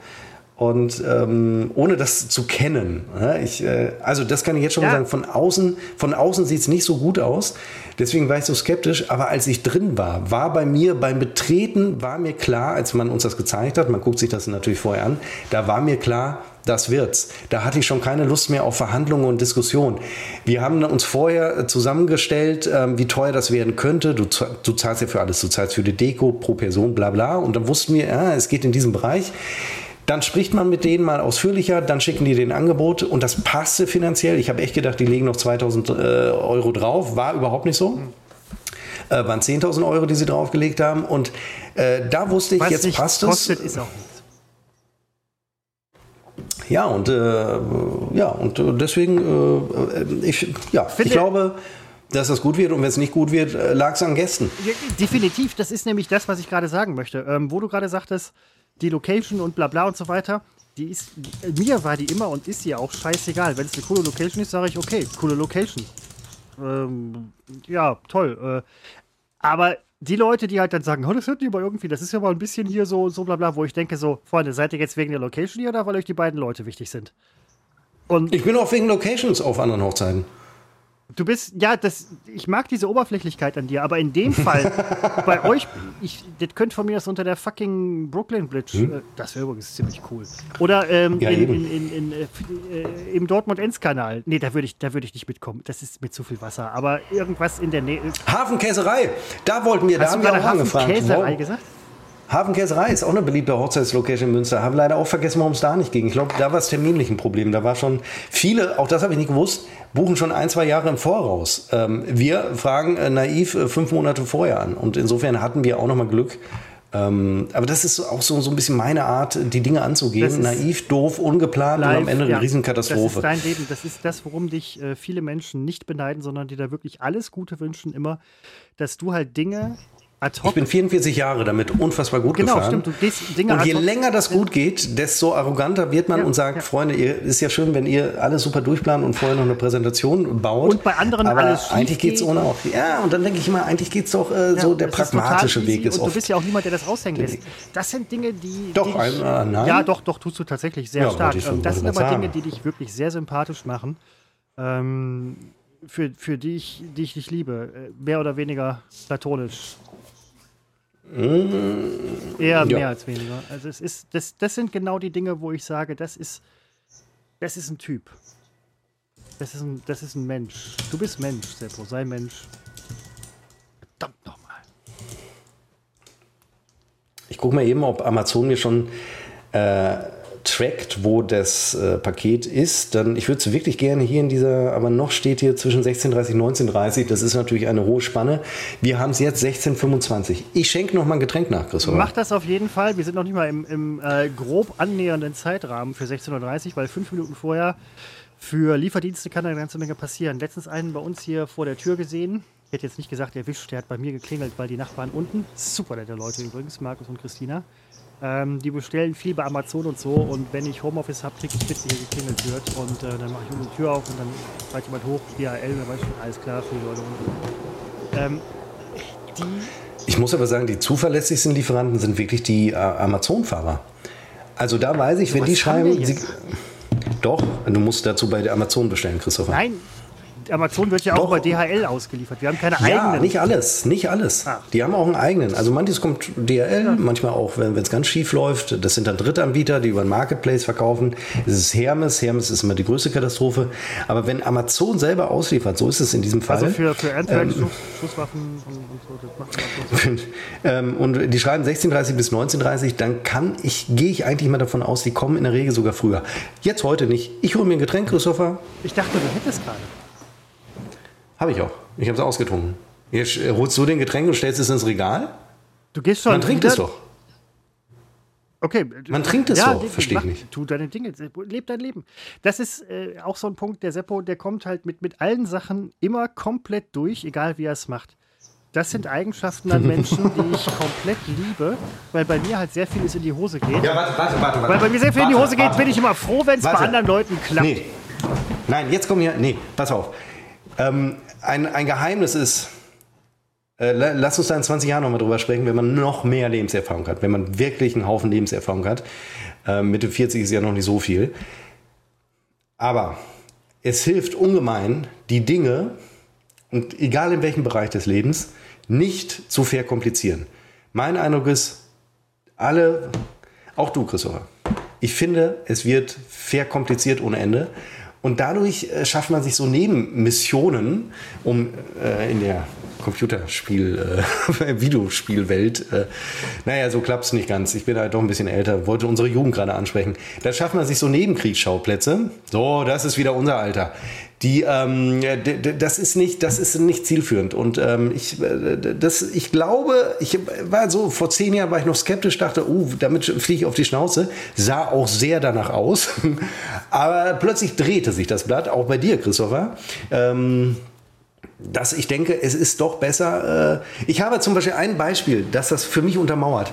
Und ähm, ohne das zu kennen, ne? ich, äh, also das kann ich jetzt schon ja. mal sagen, von außen, von außen sieht es nicht so gut aus. Deswegen war ich so skeptisch. Aber als ich drin war, war bei mir beim Betreten, war mir klar, als man uns das gezeigt hat, man guckt sich das natürlich vorher an, da war mir klar, das wird's. Da hatte ich schon keine Lust mehr auf Verhandlungen und Diskussionen. Wir haben uns vorher zusammengestellt, ähm, wie teuer das werden könnte. Du, du, zahlst ja für alles. Du zahlst für die Deko pro Person, bla bla. Und dann wussten wir, ja, es geht in diesem Bereich. Dann spricht man mit denen mal ausführlicher, dann schicken die den Angebot und das passte finanziell. Ich habe echt gedacht, die legen noch 2000 äh, Euro drauf. War überhaupt nicht so. Äh, waren 10.000 Euro, die sie draufgelegt haben. Und äh, da wusste ich, Was jetzt passt kostet, es. Ist auch ja, und, äh, ja, und deswegen, äh, ich, ja, ich glaube, dass das gut wird und wenn es nicht gut wird, äh, lag es an Gästen. Definitiv, das ist nämlich das, was ich gerade sagen möchte. Ähm, wo du gerade sagtest, die Location und bla bla und so weiter, die ist, mir war die immer und ist sie auch scheißegal. Wenn es eine coole Location ist, sage ich, okay, coole Location. Ähm, ja, toll. Äh, aber die Leute, die halt dann sagen, oh, das hört aber irgendwie, das ist ja mal ein bisschen hier so, so bla bla, wo ich denke so, Freunde, seid ihr jetzt wegen der Location hier oder weil euch die beiden Leute wichtig sind? Und ich bin auch wegen Locations auf anderen Hochzeiten. Du bist, ja, das, ich mag diese Oberflächlichkeit an dir, aber in dem Fall, bei euch, ich, das könnte von mir aus unter der fucking Brooklyn Bridge, hm? äh, das wäre übrigens ziemlich cool. Oder ähm, ja, in, in, in, äh, äh, im Dortmund-Enz-Kanal. Nee, da würde ich, würd ich nicht mitkommen. Das ist mit zu viel Wasser. Aber irgendwas in der Nähe. Hafenkäserei, da wollten wir, Hast da haben wir auch angefragt. Hafenkäserei gesagt? Hafenkäserei ist auch eine beliebte Hochzeitslocation in Münster. Habe leider auch vergessen, warum es da nicht ging. Ich glaube, da war es terminlich ein Problem. Da war schon viele, auch das habe ich nicht gewusst, buchen schon ein, zwei Jahre im Voraus. Ähm, wir fragen äh, naiv äh, fünf Monate vorher an. Und insofern hatten wir auch nochmal Glück. Ähm, aber das ist auch so, so ein bisschen meine Art, die Dinge anzugehen. Naiv, doof, ungeplant live, und am Ende ja. eine Riesenkatastrophe. Das ist dein Leben. Das ist das, worum dich äh, viele Menschen nicht beneiden, sondern die da wirklich alles Gute wünschen. Immer, dass du halt Dinge ich bin 44 Jahre damit unfassbar gut genau, gefahren. Stimmt, du gehst Dinge und je länger das gut geht, desto arroganter wird man ja, und sagt, ja. Freunde, ihr, ist ja schön, wenn ihr alles super durchplant und vorher noch eine Präsentation baut. Und bei anderen aber alles eigentlich geht es ohne auch. Ja, und dann denke ich immer, eigentlich geht es doch äh, ja, so, der pragmatische Weg ist und oft. Du bist ja auch niemand, der das raushängen lässt. Das sind Dinge, die. Doch, die ein, äh, nein. Ja, doch, doch, tust du tatsächlich sehr stark. Ähm, das sind aber sagen. Dinge, die dich wirklich sehr sympathisch machen. Ähm, für, für die, ich, die ich dich liebe. Äh, mehr oder weniger platonisch. Mmh, Eher mehr ja. als weniger. Also es ist, das, das sind genau die Dinge, wo ich sage, das ist, das ist ein Typ. Das ist ein, das ist ein Mensch. Du bist Mensch, Seppo, sei Mensch. Verdammt nochmal. Ich gucke mal eben, ob Amazon mir schon äh, trackt, wo das äh, Paket ist, dann ich würde es wirklich gerne hier in dieser, aber noch steht hier zwischen 16.30 und 19.30. Das ist natürlich eine hohe Spanne. Wir haben es jetzt 16.25. Ich schenke noch mal ein Getränk nach, Chris. Mach das auf jeden Fall. Wir sind noch nicht mal im, im äh, grob annähernden Zeitrahmen für 16.30 Uhr, weil fünf Minuten vorher für Lieferdienste kann eine ganze Menge passieren. Letztens einen bei uns hier vor der Tür gesehen. Ich hätte jetzt nicht gesagt, erwischt, der hat bei mir geklingelt, weil die Nachbarn unten, super nette Leute übrigens, Markus und Christina, ähm, die bestellen viel bei Amazon und so. Und wenn ich Homeoffice habe, kriege ich mit, hier geklingelt wird. Und äh, dann mache ich die Tür auf und dann schreit jemand hoch, DHL, dann weiß ich alles klar für die Leute unten. Ähm, ich muss aber sagen, die zuverlässigsten Lieferanten sind wirklich die äh, Amazon-Fahrer. Also da weiß ich, wenn die schreiben. Sie, doch, du musst dazu bei der Amazon bestellen, Christopher. Nein, Amazon wird ja Doch. auch bei DHL ausgeliefert. Wir haben keine ja, eigenen. Nicht alles, nicht alles. Ach. Die haben auch einen eigenen. Also manches kommt DHL, ja. manchmal auch, wenn es ganz schief läuft. Das sind dann Drittanbieter, die über einen Marketplace verkaufen. Es ist Hermes. Hermes ist immer die größte Katastrophe. Aber wenn Amazon selber ausliefert, so ist es in diesem Fall. Also für, für ähm, Schusswaffen und, und, so, das macht ähm, und die schreiben 16.30 bis 19.30 dann kann ich, gehe ich eigentlich mal davon aus, die kommen in der Regel sogar früher. Jetzt heute nicht. Ich hole mir ein Getränk, Christopher. Ich dachte, du hättest gerade. Habe ich auch. Ich habe es ausgetrunken. Jetzt äh, holst du den Getränk und stellst es ins Regal? Du gehst schon. Man trinkt es doch. Okay. Man trinkt es ja, doch, verstehe ich nicht. Tu deine Dinge, leb dein Leben. Das ist äh, auch so ein Punkt, der Seppo, der kommt halt mit, mit allen Sachen immer komplett durch, egal wie er es macht. Das sind Eigenschaften an Menschen, die ich komplett liebe, weil bei mir halt sehr vieles in die Hose geht. Ja, warte, warte, warte. Weil bei mir sehr viel warte, in die Hose geht, bin ich immer froh, wenn es bei anderen Leuten klappt. Nee. Nein, jetzt komm hier. Nee, pass auf. Ähm, ein, ein Geheimnis ist, äh, lass uns da in 20 Jahren nochmal drüber sprechen, wenn man noch mehr Lebenserfahrung hat, wenn man wirklich einen Haufen Lebenserfahrung hat. Äh, Mitte 40 ist ja noch nicht so viel. Aber es hilft ungemein, die Dinge, und egal in welchem Bereich des Lebens, nicht zu verkomplizieren. Mein Eindruck ist, alle, auch du, Christopher, ich finde, es wird verkompliziert ohne Ende. Und dadurch äh, schafft man sich so Nebenmissionen, um äh, in der Computerspiel, äh, Videospielwelt, äh, naja, so klappt es nicht ganz. Ich bin halt doch ein bisschen älter, wollte unsere Jugend gerade ansprechen. Da schafft man sich so Nebenkriegsschauplätze. So, das ist wieder unser Alter die ähm, das ist nicht das ist nicht zielführend. Und ähm, ich äh, das ich glaube ich war so vor zehn Jahren war ich noch skeptisch dachte uh, damit fliege ich auf die Schnauze. Sah auch sehr danach aus. Aber plötzlich drehte sich das Blatt auch bei dir Christopher. Ähm, dass ich denke es ist doch besser äh, ich habe zum Beispiel ein Beispiel dass das für mich untermauert.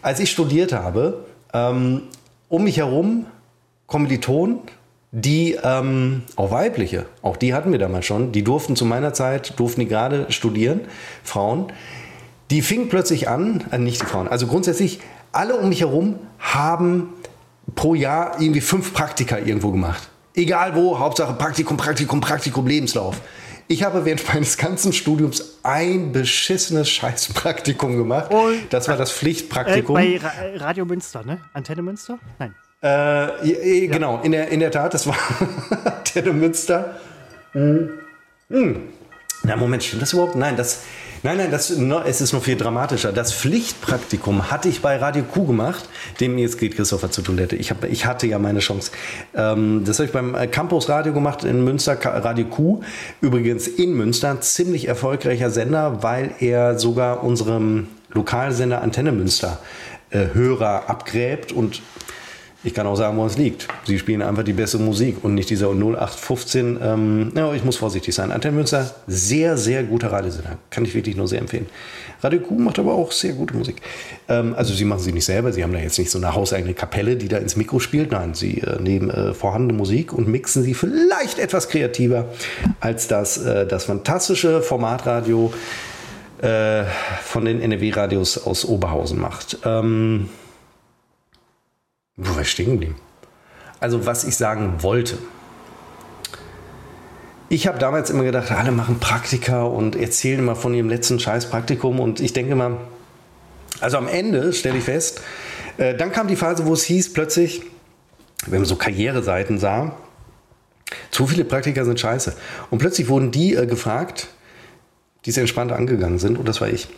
Als ich studiert habe ähm, um mich herum Kommilitonen die, ähm, auch weibliche, auch die hatten wir damals schon, die durften zu meiner Zeit, durften die gerade studieren, Frauen, die fingen plötzlich an, äh, nicht die Frauen, also grundsätzlich alle um mich herum haben pro Jahr irgendwie fünf Praktika irgendwo gemacht. Egal wo, Hauptsache Praktikum, Praktikum, Praktikum, Lebenslauf. Ich habe während meines ganzen Studiums ein beschissenes Scheißpraktikum gemacht. Und, das war das Pflichtpraktikum. Äh, bei Radio Münster, ne? Antenne Münster? Nein. Äh, ja. Genau, in der, in der Tat, das war Antenne Münster. Mhm. Mhm. Na, Moment, stimmt das überhaupt? Nein, das, Nein, nein, das, es ist noch viel dramatischer. Das Pflichtpraktikum hatte ich bei Radio Q gemacht. Dem jetzt geht Christopher zur Toilette. Ich, hab, ich hatte ja meine Chance. Ähm, das habe ich beim Campus Radio gemacht in Münster, Radio Q. Übrigens in Münster, ziemlich erfolgreicher Sender, weil er sogar unserem Lokalsender Antenne Münster äh, Hörer abgräbt und ich kann auch sagen, wo es liegt. Sie spielen einfach die beste Musik und nicht dieser 0815. Ähm, ja, ich muss vorsichtig sein. Antenne Münster, sehr, sehr guter Radiosender. Kann ich wirklich nur sehr empfehlen. Radio Q macht aber auch sehr gute Musik. Ähm, also sie machen sie nicht selber. Sie haben da jetzt nicht so eine hauseigene Kapelle, die da ins Mikro spielt. Nein, sie äh, nehmen äh, vorhandene Musik und mixen sie vielleicht etwas kreativer als das, äh, das fantastische Formatradio äh, von den NRW-Radios aus Oberhausen macht. Ähm, wo war ich stehen geblieben? Also, was ich sagen wollte. Ich habe damals immer gedacht, alle machen Praktika und erzählen immer von ihrem letzten Scheiß-Praktikum. Und ich denke immer, also am Ende stelle ich fest, äh, dann kam die Phase, wo es hieß plötzlich, wenn man so Karriereseiten sah, zu viele Praktika sind scheiße. Und plötzlich wurden die äh, gefragt, die es entspannt angegangen sind. Und das war ich.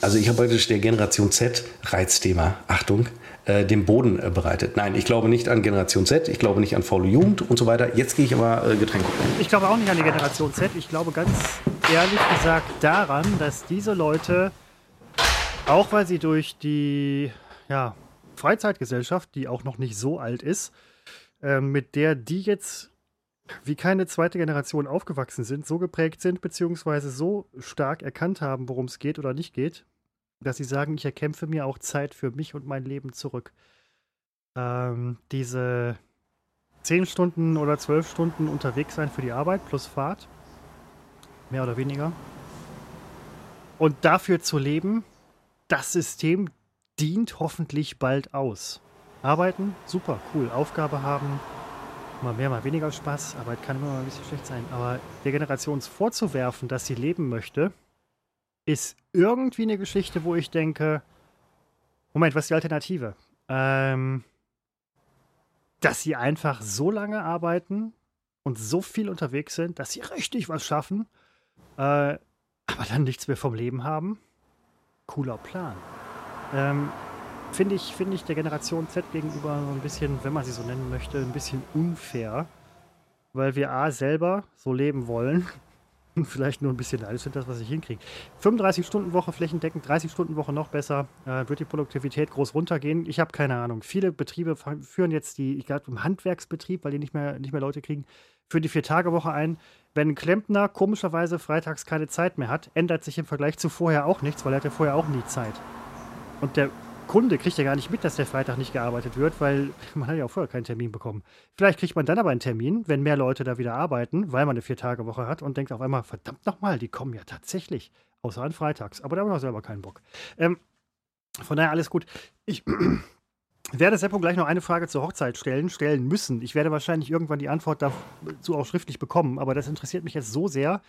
Also ich habe praktisch der Generation Z Reizthema, Achtung, äh, den Boden äh, bereitet. Nein, ich glaube nicht an Generation Z, ich glaube nicht an faule Jugend und so weiter. Jetzt gehe ich aber äh, Getränke. Ich glaube auch nicht an die Generation Z. Ich glaube ganz ehrlich gesagt daran, dass diese Leute, auch weil sie durch die ja, Freizeitgesellschaft, die auch noch nicht so alt ist, äh, mit der die jetzt wie keine zweite Generation aufgewachsen sind, so geprägt sind, beziehungsweise so stark erkannt haben, worum es geht oder nicht geht, dass sie sagen, ich erkämpfe mir auch Zeit für mich und mein Leben zurück. Ähm, diese zehn Stunden oder zwölf Stunden unterwegs sein für die Arbeit plus Fahrt, mehr oder weniger. Und dafür zu leben, das System dient hoffentlich bald aus. Arbeiten, super, cool. Aufgabe haben, mal mehr, mal weniger Spaß. Arbeit kann immer mal ein bisschen schlecht sein. Aber der Generation vorzuwerfen, dass sie leben möchte, ist irgendwie eine Geschichte, wo ich denke, Moment, was ist die Alternative? Ähm, dass sie einfach so lange arbeiten und so viel unterwegs sind, dass sie richtig was schaffen, äh, aber dann nichts mehr vom Leben haben. Cooler Plan. Ähm, Finde ich, find ich der Generation Z gegenüber so ein bisschen, wenn man sie so nennen möchte, ein bisschen unfair, weil wir A selber so leben wollen vielleicht nur ein bisschen neidisch sind, das, was ich hinkriege. 35-Stunden-Woche flächendeckend, 30-Stunden-Woche noch besser, äh, wird die Produktivität groß runtergehen. Ich habe keine Ahnung. Viele Betriebe führen jetzt die, ich glaube, im Handwerksbetrieb, weil die nicht mehr, nicht mehr Leute kriegen, für die Vier-Tage-Woche ein. Wenn ein Klempner komischerweise freitags keine Zeit mehr hat, ändert sich im Vergleich zu vorher auch nichts, weil er hatte vorher auch nie Zeit. Und der Kunde kriegt ja gar nicht mit, dass der Freitag nicht gearbeitet wird, weil man hat ja auch vorher keinen Termin bekommen. Vielleicht kriegt man dann aber einen Termin, wenn mehr Leute da wieder arbeiten, weil man eine Vier-Tage-Woche hat und denkt auf einmal, verdammt nochmal, die kommen ja tatsächlich. Außer an Freitags. Aber da haben wir selber keinen Bock. Ähm, von daher alles gut. Ich werde Seppo gleich noch eine Frage zur Hochzeit stellen, stellen müssen. Ich werde wahrscheinlich irgendwann die Antwort dazu auch schriftlich bekommen, aber das interessiert mich jetzt so sehr,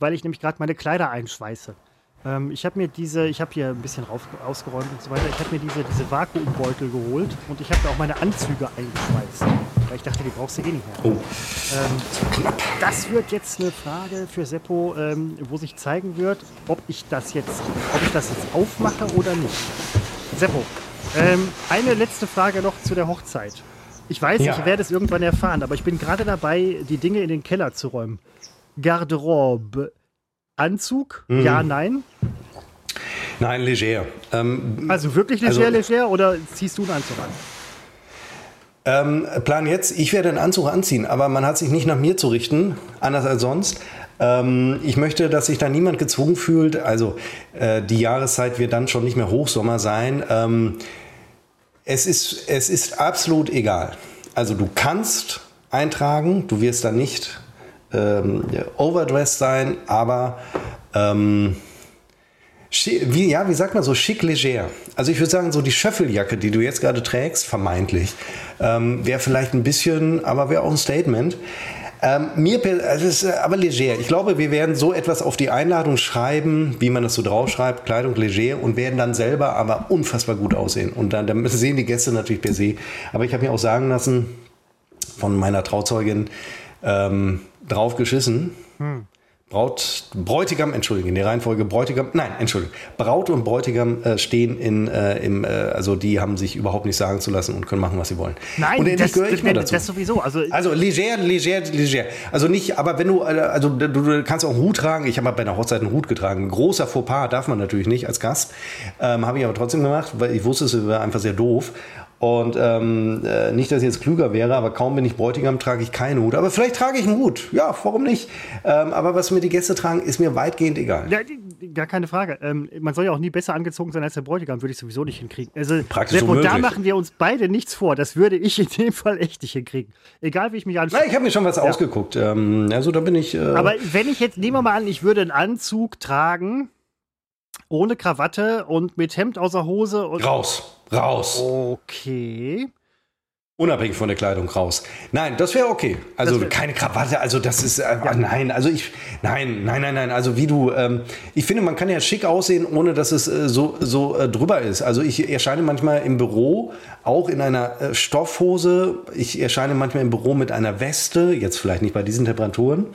weil ich nämlich gerade meine Kleider einschweiße. Ähm, ich habe mir diese, ich habe hier ein bisschen rauf, ausgeräumt und so weiter. Ich habe mir diese, diese Vakuumbeutel geholt und ich habe da auch meine Anzüge eingeschweißt. Weil ich dachte, die brauchst du eh nicht mehr. Oh. Ähm, das wird jetzt eine Frage für Seppo, ähm, wo sich zeigen wird, ob ich das jetzt, ob ich das jetzt aufmache oder nicht. Seppo, ähm, eine letzte Frage noch zu der Hochzeit. Ich weiß, ja. ich werde es irgendwann erfahren, aber ich bin gerade dabei, die Dinge in den Keller zu räumen. Garderobe Anzug? Mhm. Ja, nein? Nein, leger. Ähm, also wirklich leger, also, leger oder ziehst du einen Anzug an? Ähm, Plan jetzt, ich werde einen Anzug anziehen, aber man hat sich nicht nach mir zu richten, anders als sonst. Ähm, ich möchte, dass sich da niemand gezwungen fühlt. Also äh, die Jahreszeit wird dann schon nicht mehr Hochsommer sein. Ähm, es, ist, es ist absolut egal. Also du kannst eintragen, du wirst da nicht ähm, overdressed sein, aber ähm, wie, ja, wie sagt man so, schick leger. Also ich würde sagen, so die Schöffeljacke, die du jetzt gerade trägst, vermeintlich, ähm, wäre vielleicht ein bisschen, aber wäre auch ein Statement. Ähm, mir, also ist aber leger. Ich glaube, wir werden so etwas auf die Einladung schreiben, wie man das so draufschreibt, Kleidung leger und werden dann selber aber unfassbar gut aussehen. Und dann, dann sehen die Gäste natürlich per se. Aber ich habe mir auch sagen lassen von meiner Trauzeugin, ähm, drauf geschissen. Hm. Braut, Bräutigam, entschuldigen, in der Reihenfolge Bräutigam, nein, entschuldigen, Braut und Bräutigam äh, stehen in, äh, im, äh, also die haben sich überhaupt nicht sagen zu lassen und können machen, was sie wollen. Nein, und das, gehöre ich das, dazu. das sowieso. Also, also leger, leger, leger. Also nicht, aber wenn du, äh, also du, du kannst auch einen Hut tragen. Ich habe mal bei einer Hochzeit einen Hut getragen. großer Fauxpas darf man natürlich nicht als Gast. Ähm, habe ich aber trotzdem gemacht, weil ich wusste, es wäre einfach sehr doof. Und ähm, äh, nicht, dass ich jetzt klüger wäre, aber kaum bin ich Bräutigam, trage ich keinen Hut. Aber vielleicht trage ich einen Hut. Ja, warum nicht? Ähm, aber was mir die Gäste tragen, ist mir weitgehend egal. Ja, gar keine Frage. Ähm, man soll ja auch nie besser angezogen sein als der Bräutigam, würde ich sowieso nicht hinkriegen. Also, Praktisch und da machen wir uns beide nichts vor. Das würde ich in dem Fall echt nicht hinkriegen. Egal, wie ich mich anschaue. ich habe mir schon was ja. ausgeguckt. Ähm, also da bin ich. Äh aber wenn ich jetzt, nehmen wir mal an, ich würde einen Anzug tragen, ohne Krawatte und mit Hemd außer Hose. Und Raus. Raus. Okay. Unabhängig von der Kleidung raus. Nein, das wäre okay. Also keine Krawatte, also das ist, äh, ja. nein, also ich, nein, nein, nein, nein, also wie du, ähm, ich finde, man kann ja schick aussehen, ohne dass es äh, so, so äh, drüber ist. Also ich erscheine manchmal im Büro auch in einer äh, Stoffhose, ich erscheine manchmal im Büro mit einer Weste, jetzt vielleicht nicht bei diesen Temperaturen,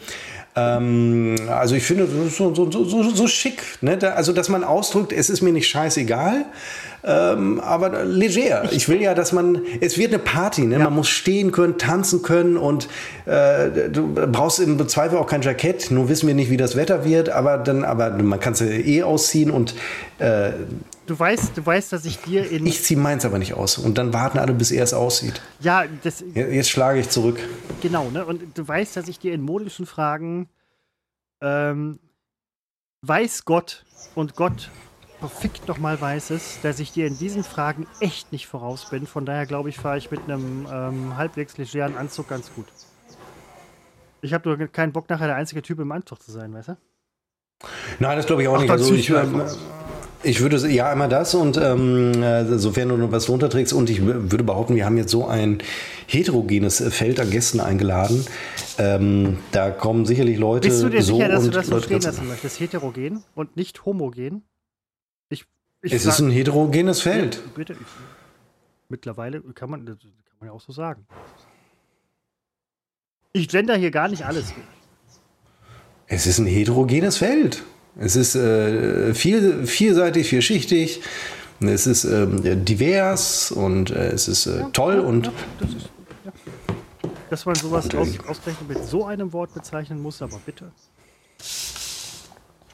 ähm, also ich finde, so, so, so, so schick. Ne? Da, also, dass man ausdrückt, es ist mir nicht scheißegal, ähm, aber leger. Ich will ja, dass man, es wird eine Party, ne? Ja. man muss stehen können, tanzen können und äh, du brauchst im Zweifel auch kein Jackett. Nur wissen wir nicht, wie das Wetter wird, aber dann, aber man kann es eh ausziehen und äh, Du weißt, du weißt, dass ich dir in. Ich ziehe meins aber nicht aus. Und dann warten alle, bis er es aussieht. Ja, das. Jetzt schlage ich zurück. Genau, ne? Und du weißt, dass ich dir in modischen Fragen ähm, weiß Gott und Gott verfickt nochmal weiß es, dass ich dir in diesen Fragen echt nicht voraus bin. Von daher glaube ich, fahre ich mit einem ähm, halbwegs legeren Anzug ganz gut. Ich habe nur keinen Bock, nachher der einzige Typ im Anzug zu sein, weißt du? Nein, das glaube ich auch Ach, nicht. Also ich, ich würde ja einmal das und ähm, äh, sofern du noch was drunter trägst und ich würde behaupten, wir haben jetzt so ein heterogenes Feld an Gästen eingeladen. Ähm, da kommen sicherlich Leute. Bist du dir so sicher, dass du das so stehen lassen möchtest? Heterogen und nicht homogen? Ich, ich es ist ein heterogenes Feld. Bitte. Ich, mittlerweile kann man, kann man ja auch so sagen. Ich gender hier gar nicht alles. Es ist ein heterogenes Feld. Es ist äh, viel, vielseitig, vielschichtig. Es ist ähm, divers und äh, es ist äh, toll ja, und. Ja, das ist, ja. Dass man sowas aus, ausgerechnet mit so einem Wort bezeichnen muss, aber bitte.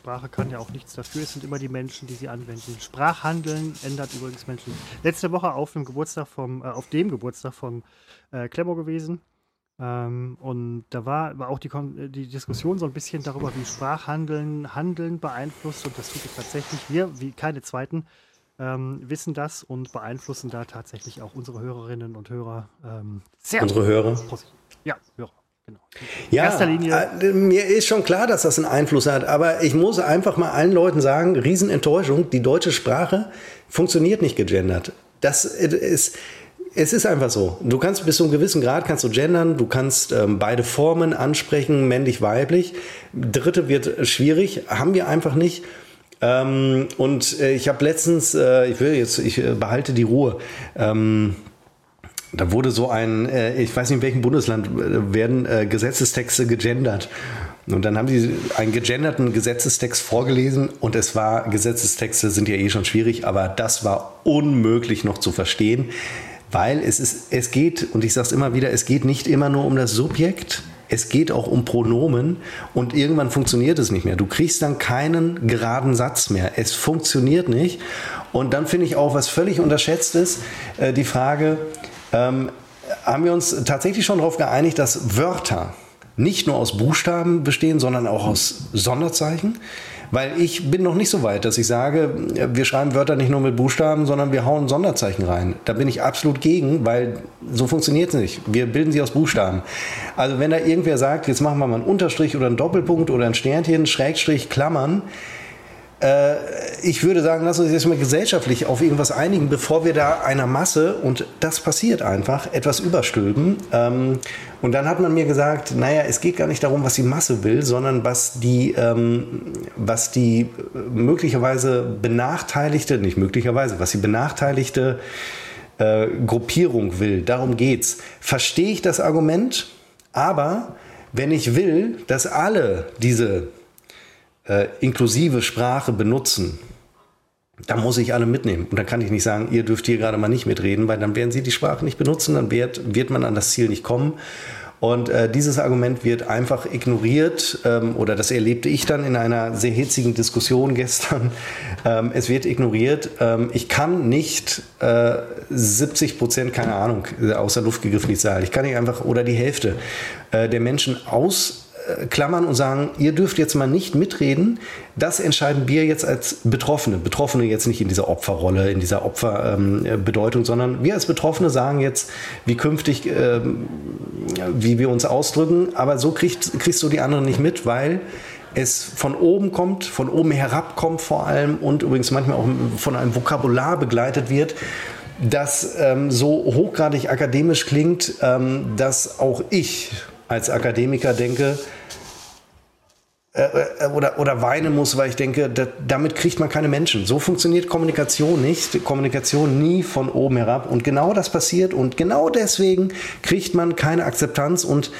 Sprache kann ja auch nichts dafür, es sind immer die Menschen, die sie anwenden. Sprachhandeln ändert übrigens Menschen. Letzte Woche auf dem Geburtstag vom, äh, auf dem Geburtstag vom äh, Klemmo gewesen. Ähm, und da war, war auch die, die Diskussion so ein bisschen darüber, wie Sprachhandeln Handeln beeinflusst. Und das tut es tatsächlich. Wir, wie keine zweiten, ähm, wissen das und beeinflussen da tatsächlich auch unsere Hörerinnen und Hörer ähm, sehr. Unsere Hörer? Ja, Hörer. Genau. Ja, äh, mir ist schon klar, dass das einen Einfluss hat, aber ich muss einfach mal allen Leuten sagen, Riesenenttäuschung, die deutsche Sprache funktioniert nicht gegendert. Das ist, es ist einfach so. Du kannst bis zu einem gewissen Grad kannst du gendern, du kannst ähm, beide Formen ansprechen, männlich, weiblich. Dritte wird schwierig, haben wir einfach nicht. Ähm, und äh, ich habe letztens, äh, ich will jetzt, ich äh, behalte die Ruhe. Ähm, da wurde so ein, äh, ich weiß nicht in welchem Bundesland äh, werden äh, Gesetzestexte gegendert. Und dann haben die einen gegenderten Gesetzestext vorgelesen und es war, Gesetzestexte sind ja eh schon schwierig, aber das war unmöglich noch zu verstehen weil es, ist, es geht, und ich sage es immer wieder, es geht nicht immer nur um das Subjekt, es geht auch um Pronomen und irgendwann funktioniert es nicht mehr. Du kriegst dann keinen geraden Satz mehr. Es funktioniert nicht. Und dann finde ich auch, was völlig unterschätzt ist, äh, die Frage, ähm, haben wir uns tatsächlich schon darauf geeinigt, dass Wörter nicht nur aus Buchstaben bestehen, sondern auch aus Sonderzeichen? Weil ich bin noch nicht so weit, dass ich sage, wir schreiben Wörter nicht nur mit Buchstaben, sondern wir hauen Sonderzeichen rein. Da bin ich absolut gegen, weil so funktioniert es nicht. Wir bilden sie aus Buchstaben. Also wenn da irgendwer sagt, jetzt machen wir mal einen Unterstrich oder einen Doppelpunkt oder ein Sternchen, Schrägstrich, Klammern, ich würde sagen, lass uns jetzt mal gesellschaftlich auf irgendwas einigen, bevor wir da einer Masse, und das passiert einfach, etwas überstülpen. Ähm, und dann hat man mir gesagt, naja, es geht gar nicht darum, was die Masse will, sondern was die, ähm, was die möglicherweise benachteiligte, nicht möglicherweise, was die benachteiligte äh, Gruppierung will. Darum geht's. Verstehe ich das Argument, aber wenn ich will, dass alle diese äh, inklusive Sprache benutzen, da muss ich alle mitnehmen. Und dann kann ich nicht sagen, ihr dürft hier gerade mal nicht mitreden, weil dann werden sie die Sprache nicht benutzen, dann wird, wird man an das Ziel nicht kommen. Und äh, dieses Argument wird einfach ignoriert ähm, oder das erlebte ich dann in einer sehr hitzigen Diskussion gestern. Ähm, es wird ignoriert. Ähm, ich kann nicht äh, 70 Prozent, keine Ahnung, aus der Luft gegriffen die Zahl. Ich kann nicht einfach oder die Hälfte äh, der Menschen aus klammern und sagen, ihr dürft jetzt mal nicht mitreden. Das entscheiden wir jetzt als Betroffene. Betroffene jetzt nicht in dieser Opferrolle, in dieser Opferbedeutung, ähm, sondern wir als Betroffene sagen jetzt, wie künftig, ähm, wie wir uns ausdrücken. Aber so kriegst, kriegst du die anderen nicht mit, weil es von oben kommt, von oben herab kommt vor allem und übrigens manchmal auch von einem Vokabular begleitet wird, das ähm, so hochgradig akademisch klingt, ähm, dass auch ich als Akademiker denke, äh, äh, oder, oder weine muss, weil ich denke, da, damit kriegt man keine Menschen. So funktioniert Kommunikation nicht. Kommunikation nie von oben herab. Und genau das passiert und genau deswegen kriegt man keine Akzeptanz und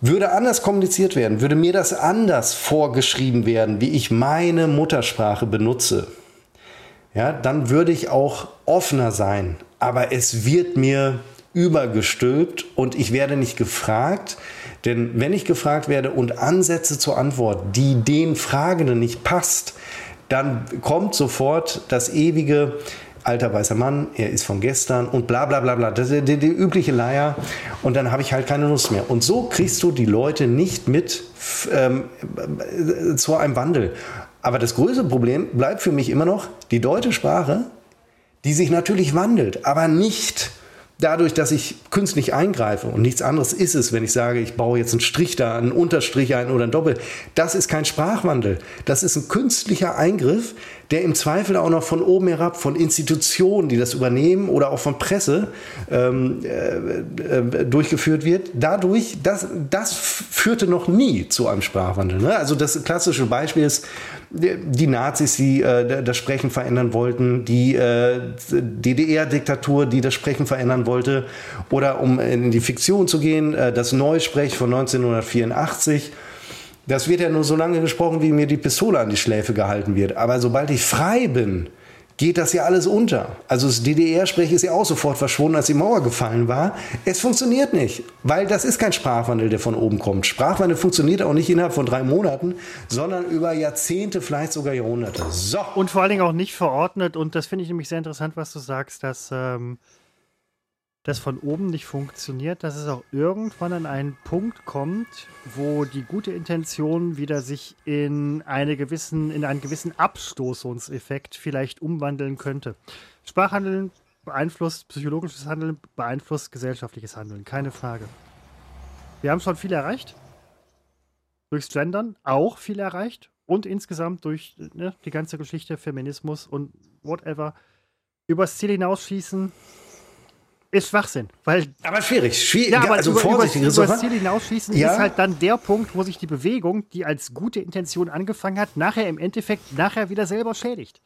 würde anders kommuniziert werden, würde mir das anders vorgeschrieben werden, wie ich meine Muttersprache benutze, ja, dann würde ich auch offener sein. Aber es wird mir übergestülpt und ich werde nicht gefragt. Denn wenn ich gefragt werde und Ansätze zur Antwort, die den Fragenden nicht passt, dann kommt sofort das ewige alter weißer Mann, er ist von gestern und bla bla bla bla. Das ist die, die übliche Leier. Und dann habe ich halt keine Lust mehr. Und so kriegst du die Leute nicht mit ähm, zu einem Wandel. Aber das größte Problem bleibt für mich immer noch die deutsche Sprache, die sich natürlich wandelt, aber nicht dadurch, dass ich künstlich eingreife und nichts anderes ist es, wenn ich sage, ich baue jetzt einen Strich da, einen Unterstrich ein oder ein Doppel, das ist kein Sprachwandel. Das ist ein künstlicher Eingriff, der im Zweifel auch noch von oben herab, von Institutionen, die das übernehmen oder auch von Presse ähm, äh, äh, durchgeführt wird. Dadurch, das, das führte noch nie zu einem Sprachwandel. Ne? Also das klassische Beispiel ist, die Nazis, die äh, das Sprechen verändern wollten, die äh, DDR-Diktatur, die das Sprechen verändern wollte, oder um in die Fiktion zu gehen, äh, das Neusprech von 1984 das wird ja nur so lange gesprochen, wie mir die Pistole an die Schläfe gehalten wird. Aber sobald ich frei bin, geht das ja alles unter. Also das DDR-Sprech ist ja auch sofort verschwunden, als die Mauer gefallen war. Es funktioniert nicht, weil das ist kein Sprachwandel, der von oben kommt. Sprachwandel funktioniert auch nicht innerhalb von drei Monaten, sondern über Jahrzehnte, vielleicht sogar Jahrhunderte. So. Und vor allen Dingen auch nicht verordnet. Und das finde ich nämlich sehr interessant, was du sagst, dass ähm, das von oben nicht funktioniert, dass es auch irgendwann an einen Punkt kommt, wo die gute Intention wieder sich in, eine gewissen, in einen gewissen Abstoßungseffekt vielleicht umwandeln könnte. Sprachhandeln beeinflusst psychologisches Handeln, beeinflusst gesellschaftliches Handeln, keine Frage. Wir haben schon viel erreicht. Durchs Gendern auch viel erreicht. Und insgesamt durch ne, die ganze Geschichte Feminismus und whatever. Übers Ziel hinausschießen, ist Schwachsinn. Weil, aber schwierig. schwierig ja, aber also über, vorsichtig. Über, das Ziel hinausschießen ja. ist halt dann der Punkt, wo sich die Bewegung, die als gute Intention angefangen hat, nachher im Endeffekt nachher wieder selber schädigt.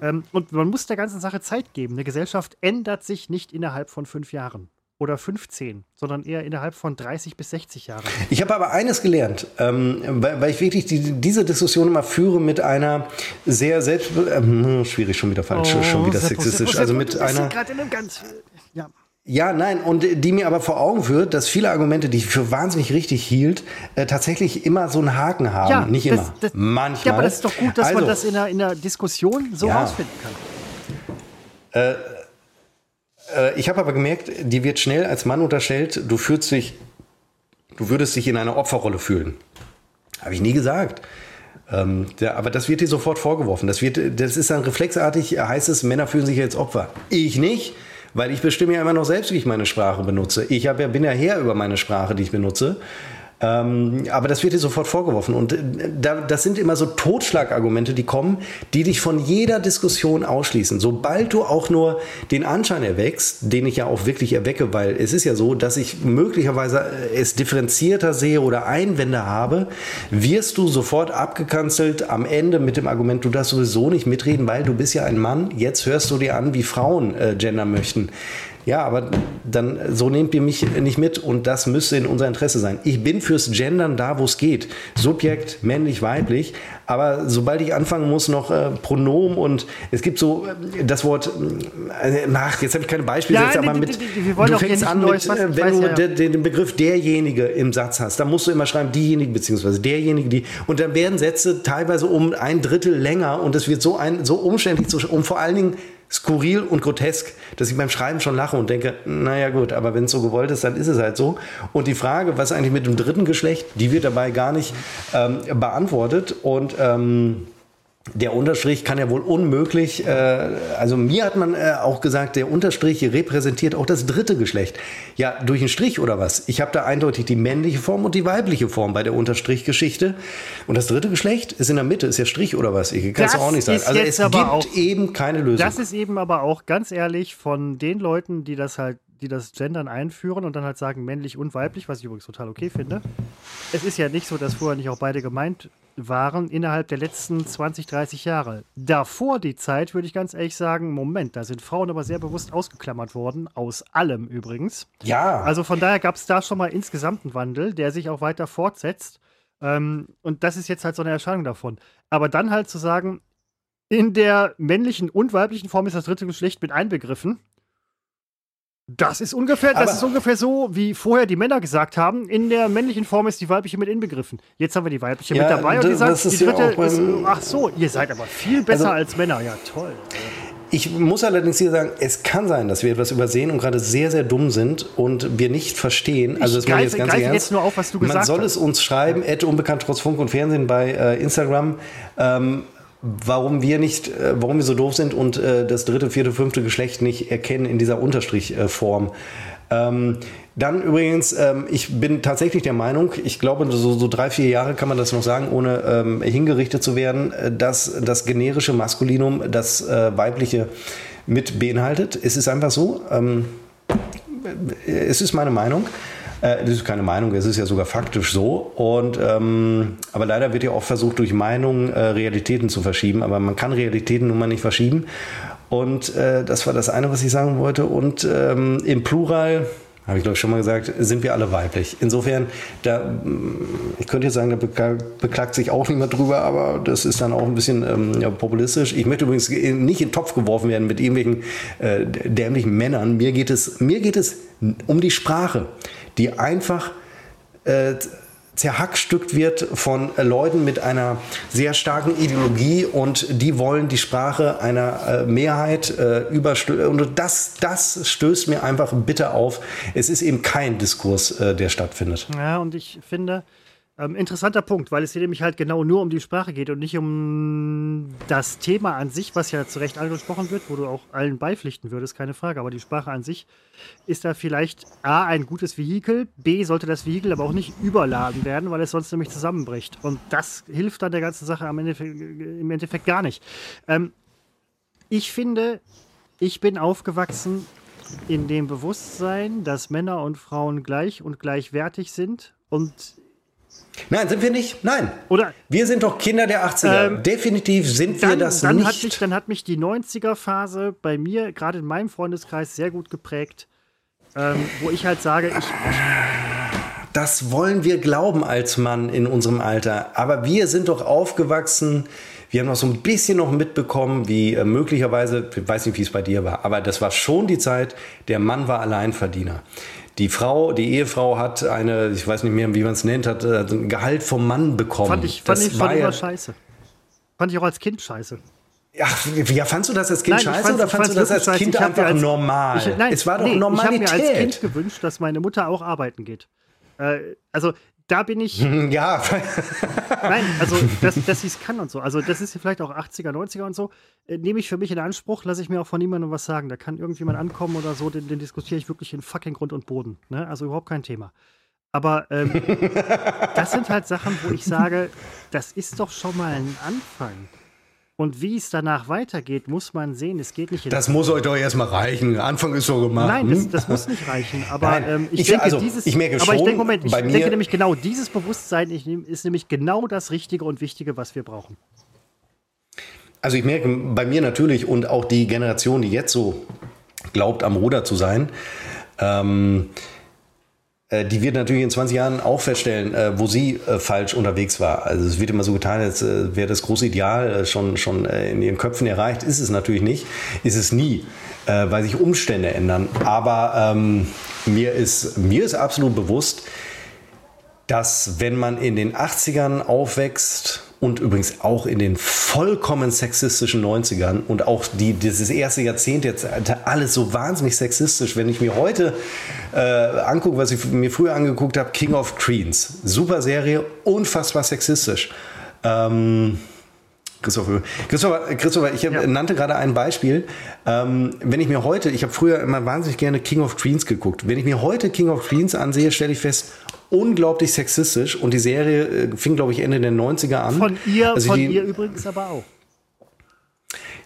Ähm, und man muss der ganzen Sache Zeit geben. Eine Gesellschaft ändert sich nicht innerhalb von fünf Jahren oder 15, sondern eher innerhalb von 30 bis 60 Jahren. Ich habe aber eines gelernt, ähm, weil, weil, ich wirklich die, diese Diskussion immer führe mit einer sehr selbst... Ähm, schwierig, schon wieder falsch, oh, schon wieder sexistisch. Also mit einer... Ganz, ja. Ja, nein, und die mir aber vor Augen führt, dass viele Argumente, die ich für wahnsinnig richtig hielt, äh, tatsächlich immer so einen Haken haben. Ja, Nicht das, immer. Das, Manchmal. Ja, aber das ist doch gut, dass also, man das in der, in der Diskussion so ja. rausfinden kann. Äh, äh, ich habe aber gemerkt, dir wird schnell als Mann unterstellt, du fühlst dich, du würdest dich in einer Opferrolle fühlen. Habe ich nie gesagt. Ähm, der, aber das wird dir sofort vorgeworfen. Das, wird, das ist dann reflexartig, heißt es, Männer fühlen sich jetzt Opfer. Ich nicht. Weil ich bestimme ja immer noch selbst, wie ich meine Sprache benutze. Ich ja, bin ja her über meine Sprache, die ich benutze. Ähm, aber das wird dir sofort vorgeworfen. Und äh, da, das sind immer so Totschlagargumente, die kommen, die dich von jeder Diskussion ausschließen. Sobald du auch nur den Anschein erweckst, den ich ja auch wirklich erwecke, weil es ist ja so, dass ich möglicherweise äh, es differenzierter sehe oder Einwände habe, wirst du sofort abgekanzelt am Ende mit dem Argument, du darfst sowieso nicht mitreden, weil du bist ja ein Mann. Jetzt hörst du dir an, wie Frauen äh, gendern möchten. Ja, aber dann so nehmt ihr mich nicht mit und das müsste in unser Interesse sein. Ich bin fürs Gendern da, wo es geht. Subjekt, männlich, weiblich. Aber sobald ich anfangen muss, noch äh, Pronomen und es gibt so äh, das Wort, äh, ach, jetzt habe ich keine Beispiele, ja, jetzt aber mit, du fängst an mit, äh, wenn du ja. Den, den, Begriff derjenige im Satz hast, dann musst du immer schreiben, diejenige, beziehungsweise derjenige, die, und dann werden Sätze teilweise um ein Drittel länger und es wird so ein, so umständlich, um vor allen Dingen skurril und grotesk, dass ich beim Schreiben schon lache und denke, naja gut, aber wenn es so gewollt ist, dann ist es halt so. Und die Frage, was eigentlich mit dem dritten Geschlecht, die wird dabei gar nicht ähm, beantwortet. Und ähm, der Unterstrich kann ja wohl unmöglich, äh, also mir hat man äh, auch gesagt, der Unterstrich repräsentiert auch das dritte Geschlecht. Ja, durch einen Strich oder was? Ich habe da eindeutig die männliche Form und die weibliche Form bei der Unterstrichgeschichte. Und das dritte Geschlecht ist in der Mitte, ist ja Strich oder was? Ich kann es auch nicht sagen. Also es gibt auch, eben keine Lösung. Das ist eben aber auch ganz ehrlich von den Leuten, die das halt die das Gendern einführen und dann halt sagen männlich und weiblich, was ich übrigens total okay finde. Es ist ja nicht so, dass vorher nicht auch beide gemeint waren innerhalb der letzten 20, 30 Jahre. Davor die Zeit würde ich ganz ehrlich sagen, Moment, da sind Frauen aber sehr bewusst ausgeklammert worden, aus allem übrigens. Ja. Also von daher gab es da schon mal insgesamt einen Wandel, der sich auch weiter fortsetzt. Ähm, und das ist jetzt halt so eine Erscheinung davon. Aber dann halt zu sagen, in der männlichen und weiblichen Form ist das dritte Geschlecht mit einbegriffen. Das ist ungefähr, das ist ungefähr so, wie vorher die Männer gesagt haben. In der männlichen Form ist die weibliche mit inbegriffen. Jetzt haben wir die weibliche ja, mit dabei und die sagt, die dritte ja ist, ach so, ihr seid aber viel besser also, als Männer. Ja, toll. Ich muss allerdings hier sagen, es kann sein, dass wir etwas übersehen und gerade sehr, sehr dumm sind und wir nicht verstehen. Also das ich greife, jetzt ganz ernst. jetzt nur auf, was du gesagt Man soll hast. es uns schreiben, ja. unbekannt trotz Funk und Fernsehen bei äh, Instagram. Ähm, warum wir nicht, äh, warum wir so doof sind und äh, das dritte, vierte, fünfte Geschlecht nicht erkennen in dieser Unterstrichform. Ähm, dann übrigens, ähm, ich bin tatsächlich der Meinung, ich glaube, so, so drei, vier Jahre kann man das noch sagen, ohne ähm, hingerichtet zu werden, äh, dass das generische Maskulinum das äh, weibliche mit beinhaltet. Es ist einfach so. Ähm, es ist meine Meinung. Äh, das ist keine Meinung, es ist ja sogar faktisch so. Und, ähm, aber leider wird ja auch versucht, durch Meinungen äh, Realitäten zu verschieben. Aber man kann Realitäten nun mal nicht verschieben. Und äh, das war das eine, was ich sagen wollte. Und ähm, im Plural, habe ich glaube ich schon mal gesagt, sind wir alle weiblich. Insofern, da, ich könnte jetzt sagen, da beklagt sich auch niemand drüber, aber das ist dann auch ein bisschen ähm, ja, populistisch. Ich möchte übrigens nicht in den Topf geworfen werden mit irgendwelchen äh, dämlichen Männern. Mir geht es, mir geht es um die Sprache die einfach äh, zerhackstückt wird von Leuten mit einer sehr starken Ideologie und die wollen die Sprache einer äh, Mehrheit äh, überstülpen. Und das, das stößt mir einfach bitter auf. Es ist eben kein Diskurs, äh, der stattfindet. Ja, und ich finde, ähm, interessanter Punkt, weil es hier nämlich halt genau nur um die Sprache geht und nicht um das Thema an sich, was ja zu Recht angesprochen wird, wo du auch allen beipflichten würdest, keine Frage. Aber die Sprache an sich ist da vielleicht A, ein gutes Vehikel, B, sollte das Vehikel aber auch nicht überladen werden, weil es sonst nämlich zusammenbricht. Und das hilft dann der ganzen Sache am Endeffekt, im Endeffekt gar nicht. Ähm, ich finde, ich bin aufgewachsen in dem Bewusstsein, dass Männer und Frauen gleich und gleichwertig sind und Nein, sind wir nicht. Nein. Oder wir sind doch Kinder der 80er. Ähm, Definitiv sind dann, wir das dann nicht. Hat mich, dann hat mich die 90er-Phase bei mir, gerade in meinem Freundeskreis, sehr gut geprägt. Ähm, wo ich halt sage, ich, Das wollen wir glauben als Mann in unserem Alter. Aber wir sind doch aufgewachsen. Wir haben noch so ein bisschen noch mitbekommen, wie äh, möglicherweise, ich weiß nicht, wie es bei dir war, aber das war schon die Zeit, der Mann war Alleinverdiener die Frau, die Ehefrau hat eine, ich weiß nicht mehr, wie man es nennt, hat äh, ein Gehalt vom Mann bekommen. Fand ich, fand das ich, fand ja, scheiße. Fand ich auch als Kind scheiße. Ja, ja, fandst du das als Kind nein, scheiße oder fandst du das als Kind einfach als, normal? Ich, nein, es war doch nee, Normalität. Ich habe mir als Kind gewünscht, dass meine Mutter auch arbeiten geht. Äh, also da bin ich. Ja. Nein, also, dass, dass sie es kann und so. Also, das ist vielleicht auch 80er, 90er und so. Äh, nehme ich für mich in Anspruch, lasse ich mir auch von niemandem was sagen. Da kann irgendjemand ankommen oder so, den, den diskutiere ich wirklich in fucking Grund und Boden. Ne? Also, überhaupt kein Thema. Aber ähm, das sind halt Sachen, wo ich sage, das ist doch schon mal ein Anfang. Und wie es danach weitergeht, muss man sehen. Es geht nicht. das muss euch doch erstmal reichen. Anfang ist so gemacht. Nein, das, das muss nicht reichen. Aber ähm, ich, ich, denke, also, dieses. Ich merke aber schon, ich denke, Moment, ich denke nämlich genau, dieses Bewusstsein ist nämlich genau das Richtige und Wichtige, was wir brauchen. Also ich merke bei mir natürlich und auch die Generation, die jetzt so glaubt, am Ruder zu sein, ähm, äh, die wird natürlich in 20 Jahren auch feststellen, äh, wo sie äh, falsch unterwegs war. Also es wird immer so getan, als wäre das große Ideal schon, schon in ihren Köpfen erreicht. Ist es natürlich nicht, ist es nie, weil sich Umstände ändern. Aber ähm, mir, ist, mir ist absolut bewusst, dass wenn man in den 80ern aufwächst und übrigens auch in den vollkommen sexistischen 90ern und auch die, dieses erste Jahrzehnt jetzt alles so wahnsinnig sexistisch. Wenn ich mir heute äh, angucke, was ich mir früher angeguckt habe, King of Queens, super Serie, unfassbar sexistisch. Ähm, Christopher, Christopher, Christopher ich ja. nannte gerade ein Beispiel. Ähm, wenn ich mir heute, ich habe früher immer wahnsinnig gerne King of Queens geguckt. Wenn ich mir heute King of Queens ansehe, stelle ich fest, unglaublich sexistisch und die Serie äh, fing, glaube ich, Ende der 90er an. Von ihr, also von die, ihr übrigens aber auch.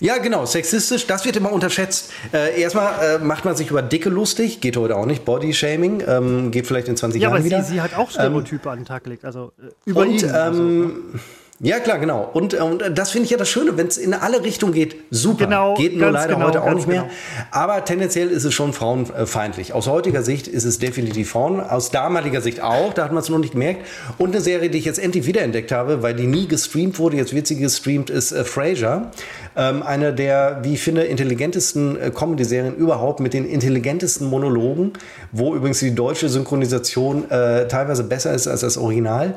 Ja, genau, sexistisch, das wird immer unterschätzt. Äh, erstmal äh, macht man sich über Dicke lustig, geht heute auch nicht, Body-Shaming, ähm, geht vielleicht in 20 ja, Jahren wieder. Ja, aber sie, hat auch Stereotype ähm, an den Tag gelegt, also äh, über und, ihn. Also, ähm, also, ja, klar, genau. Und, äh, und das finde ich ja das Schöne, wenn es in alle Richtungen geht, super. Genau, geht nur leider genau, heute auch nicht mehr. Genau. Aber tendenziell ist es schon frauenfeindlich. Aus heutiger Sicht ist es definitiv Frauen, aus damaliger Sicht auch, da hat man es noch nicht gemerkt. Und eine Serie, die ich jetzt endlich wiederentdeckt habe, weil die nie gestreamt wurde, jetzt wird sie gestreamt, ist äh, Frasier. Ähm, eine der, wie ich finde, intelligentesten äh, Comedy-Serien überhaupt mit den intelligentesten Monologen, wo übrigens die deutsche Synchronisation äh, teilweise besser ist als das Original.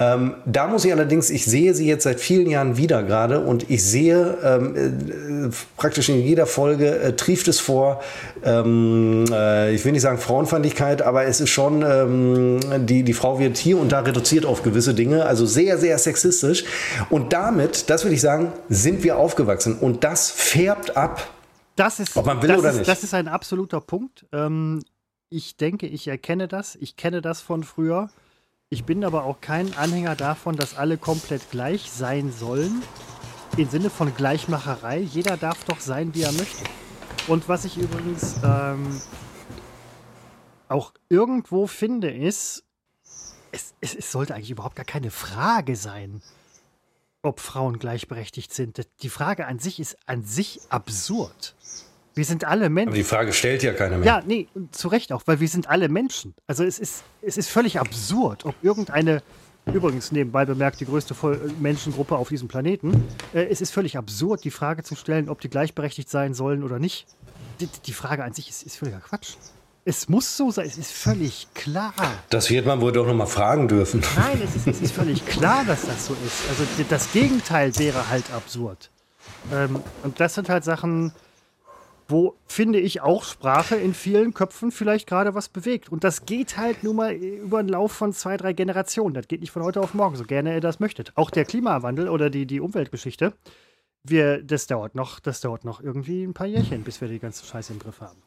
Ähm, da muss ich allerdings, ich sehe sie jetzt seit vielen Jahren wieder gerade und ich sehe ähm, äh, praktisch in jeder Folge äh, trieft es vor, ähm, äh, ich will nicht sagen Frauenfeindlichkeit, aber es ist schon, ähm, die, die Frau wird hier und da reduziert auf gewisse Dinge, also sehr, sehr sexistisch. Und damit, das will ich sagen, sind wir aufgewachsen und das färbt ab. Das ist, ob man will oder ist, nicht. Das ist ein absoluter Punkt. Ähm, ich denke, ich erkenne das. Ich kenne das von früher. Ich bin aber auch kein Anhänger davon, dass alle komplett gleich sein sollen. Im Sinne von Gleichmacherei. Jeder darf doch sein, wie er möchte. Und was ich übrigens ähm, auch irgendwo finde, ist, es, es, es, sollte eigentlich überhaupt gar keine Frage sein, ob Frauen gleichberechtigt sind. Die Frage an sich ist an sich absurd. Wir sind alle Menschen. Aber die Frage stellt ja keiner mehr. Ja, nee, zu Recht auch, weil wir sind alle Menschen. Also es ist, es ist völlig absurd, ob irgendeine, übrigens nebenbei bemerkt, die größte Menschengruppe auf diesem Planeten, äh, es ist völlig absurd, die Frage zu stellen, ob die gleichberechtigt sein sollen oder nicht. Die, die Frage an sich ist, ist völliger Quatsch. Es muss so sein, es ist völlig klar. Das wird man wohl doch noch mal fragen dürfen. Nein, es ist, es ist völlig klar, dass das so ist. Also das Gegenteil wäre halt absurd. Ähm, und das sind halt Sachen, wo, finde ich, auch Sprache in vielen Köpfen vielleicht gerade was bewegt. Und das geht halt nur mal über einen Lauf von zwei, drei Generationen. Das geht nicht von heute auf morgen, so gerne ihr das möchtet. Auch der Klimawandel oder die, die Umweltgeschichte, wir, das, dauert noch, das dauert noch irgendwie ein paar Jährchen, bis wir die ganze Scheiße im Griff haben.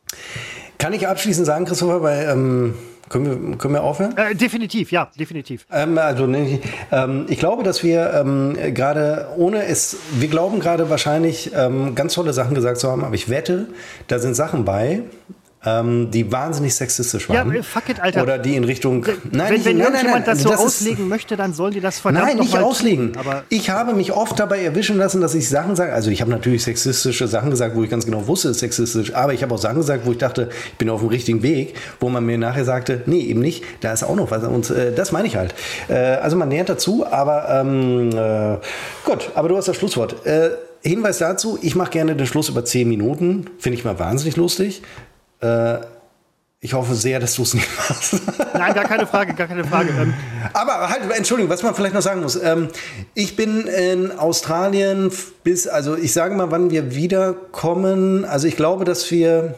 Kann ich abschließend sagen, Christopher, weil ähm, können, wir, können wir aufhören? Äh, definitiv, ja, definitiv. Ähm, also ähm, ich glaube, dass wir ähm, gerade ohne es, wir glauben gerade wahrscheinlich ähm, ganz tolle Sachen gesagt zu haben, aber ich wette, da sind Sachen bei, ähm, die wahnsinnig sexistisch waren. Ja, fuck it, Alter. Oder die in Richtung. Nein, wenn, nicht, wenn nein, nein, nein, das so das auslegen möchte, dann sollen die das verdammt Nein, nicht auslegen. aber ich habe mich oft dabei erwischen lassen, dass ich Sachen sage. Also ich habe natürlich sexistische Sachen gesagt, wo ich ganz genau wusste, es ist sexistisch. Aber ich habe auch Sachen gesagt, wo ich dachte, ich bin auf dem richtigen Weg, wo man mir nachher sagte, nee, eben nicht. Da ist auch noch was. Und äh, das meine ich halt. Äh, also man nähert dazu, aber ähm, äh, gut. Aber du hast das Schlusswort. Äh, Hinweis dazu, ich mache gerne den Schluss über 10 Minuten. Finde ich mal wahnsinnig lustig. Äh, ich hoffe sehr, dass du es nicht machst. Nein, gar keine Frage, gar keine Frage. Ähm, Aber halt, Entschuldigung, was man vielleicht noch sagen muss. Ähm, ich bin in Australien bis, also ich sage mal, wann wir wiederkommen. Also ich glaube, dass wir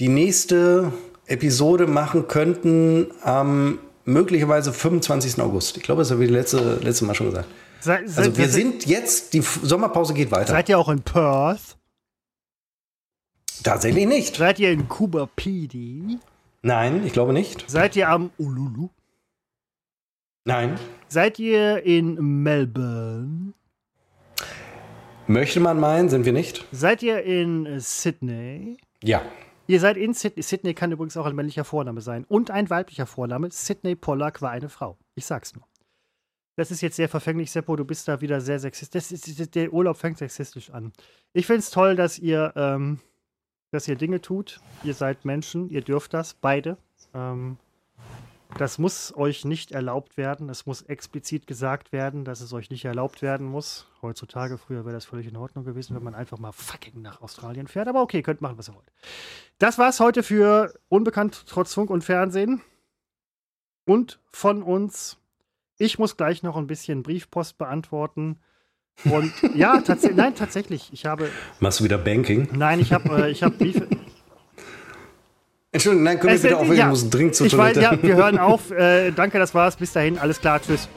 die nächste Episode machen könnten am möglicherweise 25. August. Ich glaube, das habe ich letzte, letzte Mal schon gesagt. Se, se, also wir sind jetzt, die Sommerpause geht weiter. Seid ihr auch in Perth? Tatsächlich nicht. Seid ihr in Kuba PD? Nein, ich glaube nicht. Seid ihr am Ululu? Nein. Seid ihr in Melbourne? Möchte man meinen, sind wir nicht. Seid ihr in Sydney? Ja. Ihr seid in Sydney. Sydney kann übrigens auch ein männlicher Vorname sein. Und ein weiblicher Vorname. Sydney Pollack war eine Frau. Ich sag's nur. Das ist jetzt sehr verfänglich, Seppo. Du bist da wieder sehr sexistisch. Das ist, der Urlaub fängt sexistisch an. Ich find's toll, dass ihr, ähm, dass ihr Dinge tut. Ihr seid Menschen. Ihr dürft das. Beide. Ähm, das muss euch nicht erlaubt werden. Es muss explizit gesagt werden, dass es euch nicht erlaubt werden muss. Heutzutage, früher wäre das völlig in Ordnung gewesen, wenn man einfach mal fucking nach Australien fährt. Aber okay, könnt machen, was ihr wollt. Das war's heute für Unbekannt trotz Funk und Fernsehen. Und von uns. Ich muss gleich noch ein bisschen Briefpost beantworten. Und ja, tats nein, tatsächlich. Ich habe. Machst du wieder Banking? Nein, ich habe äh, hab Briefe. Entschuldigung, nein, können wir bitte aufhören? Ja, ich muss dringend zur ich Toilette. Weiß, ja, wir hören auf. Äh, danke, das war's. Bis dahin, alles klar, tschüss.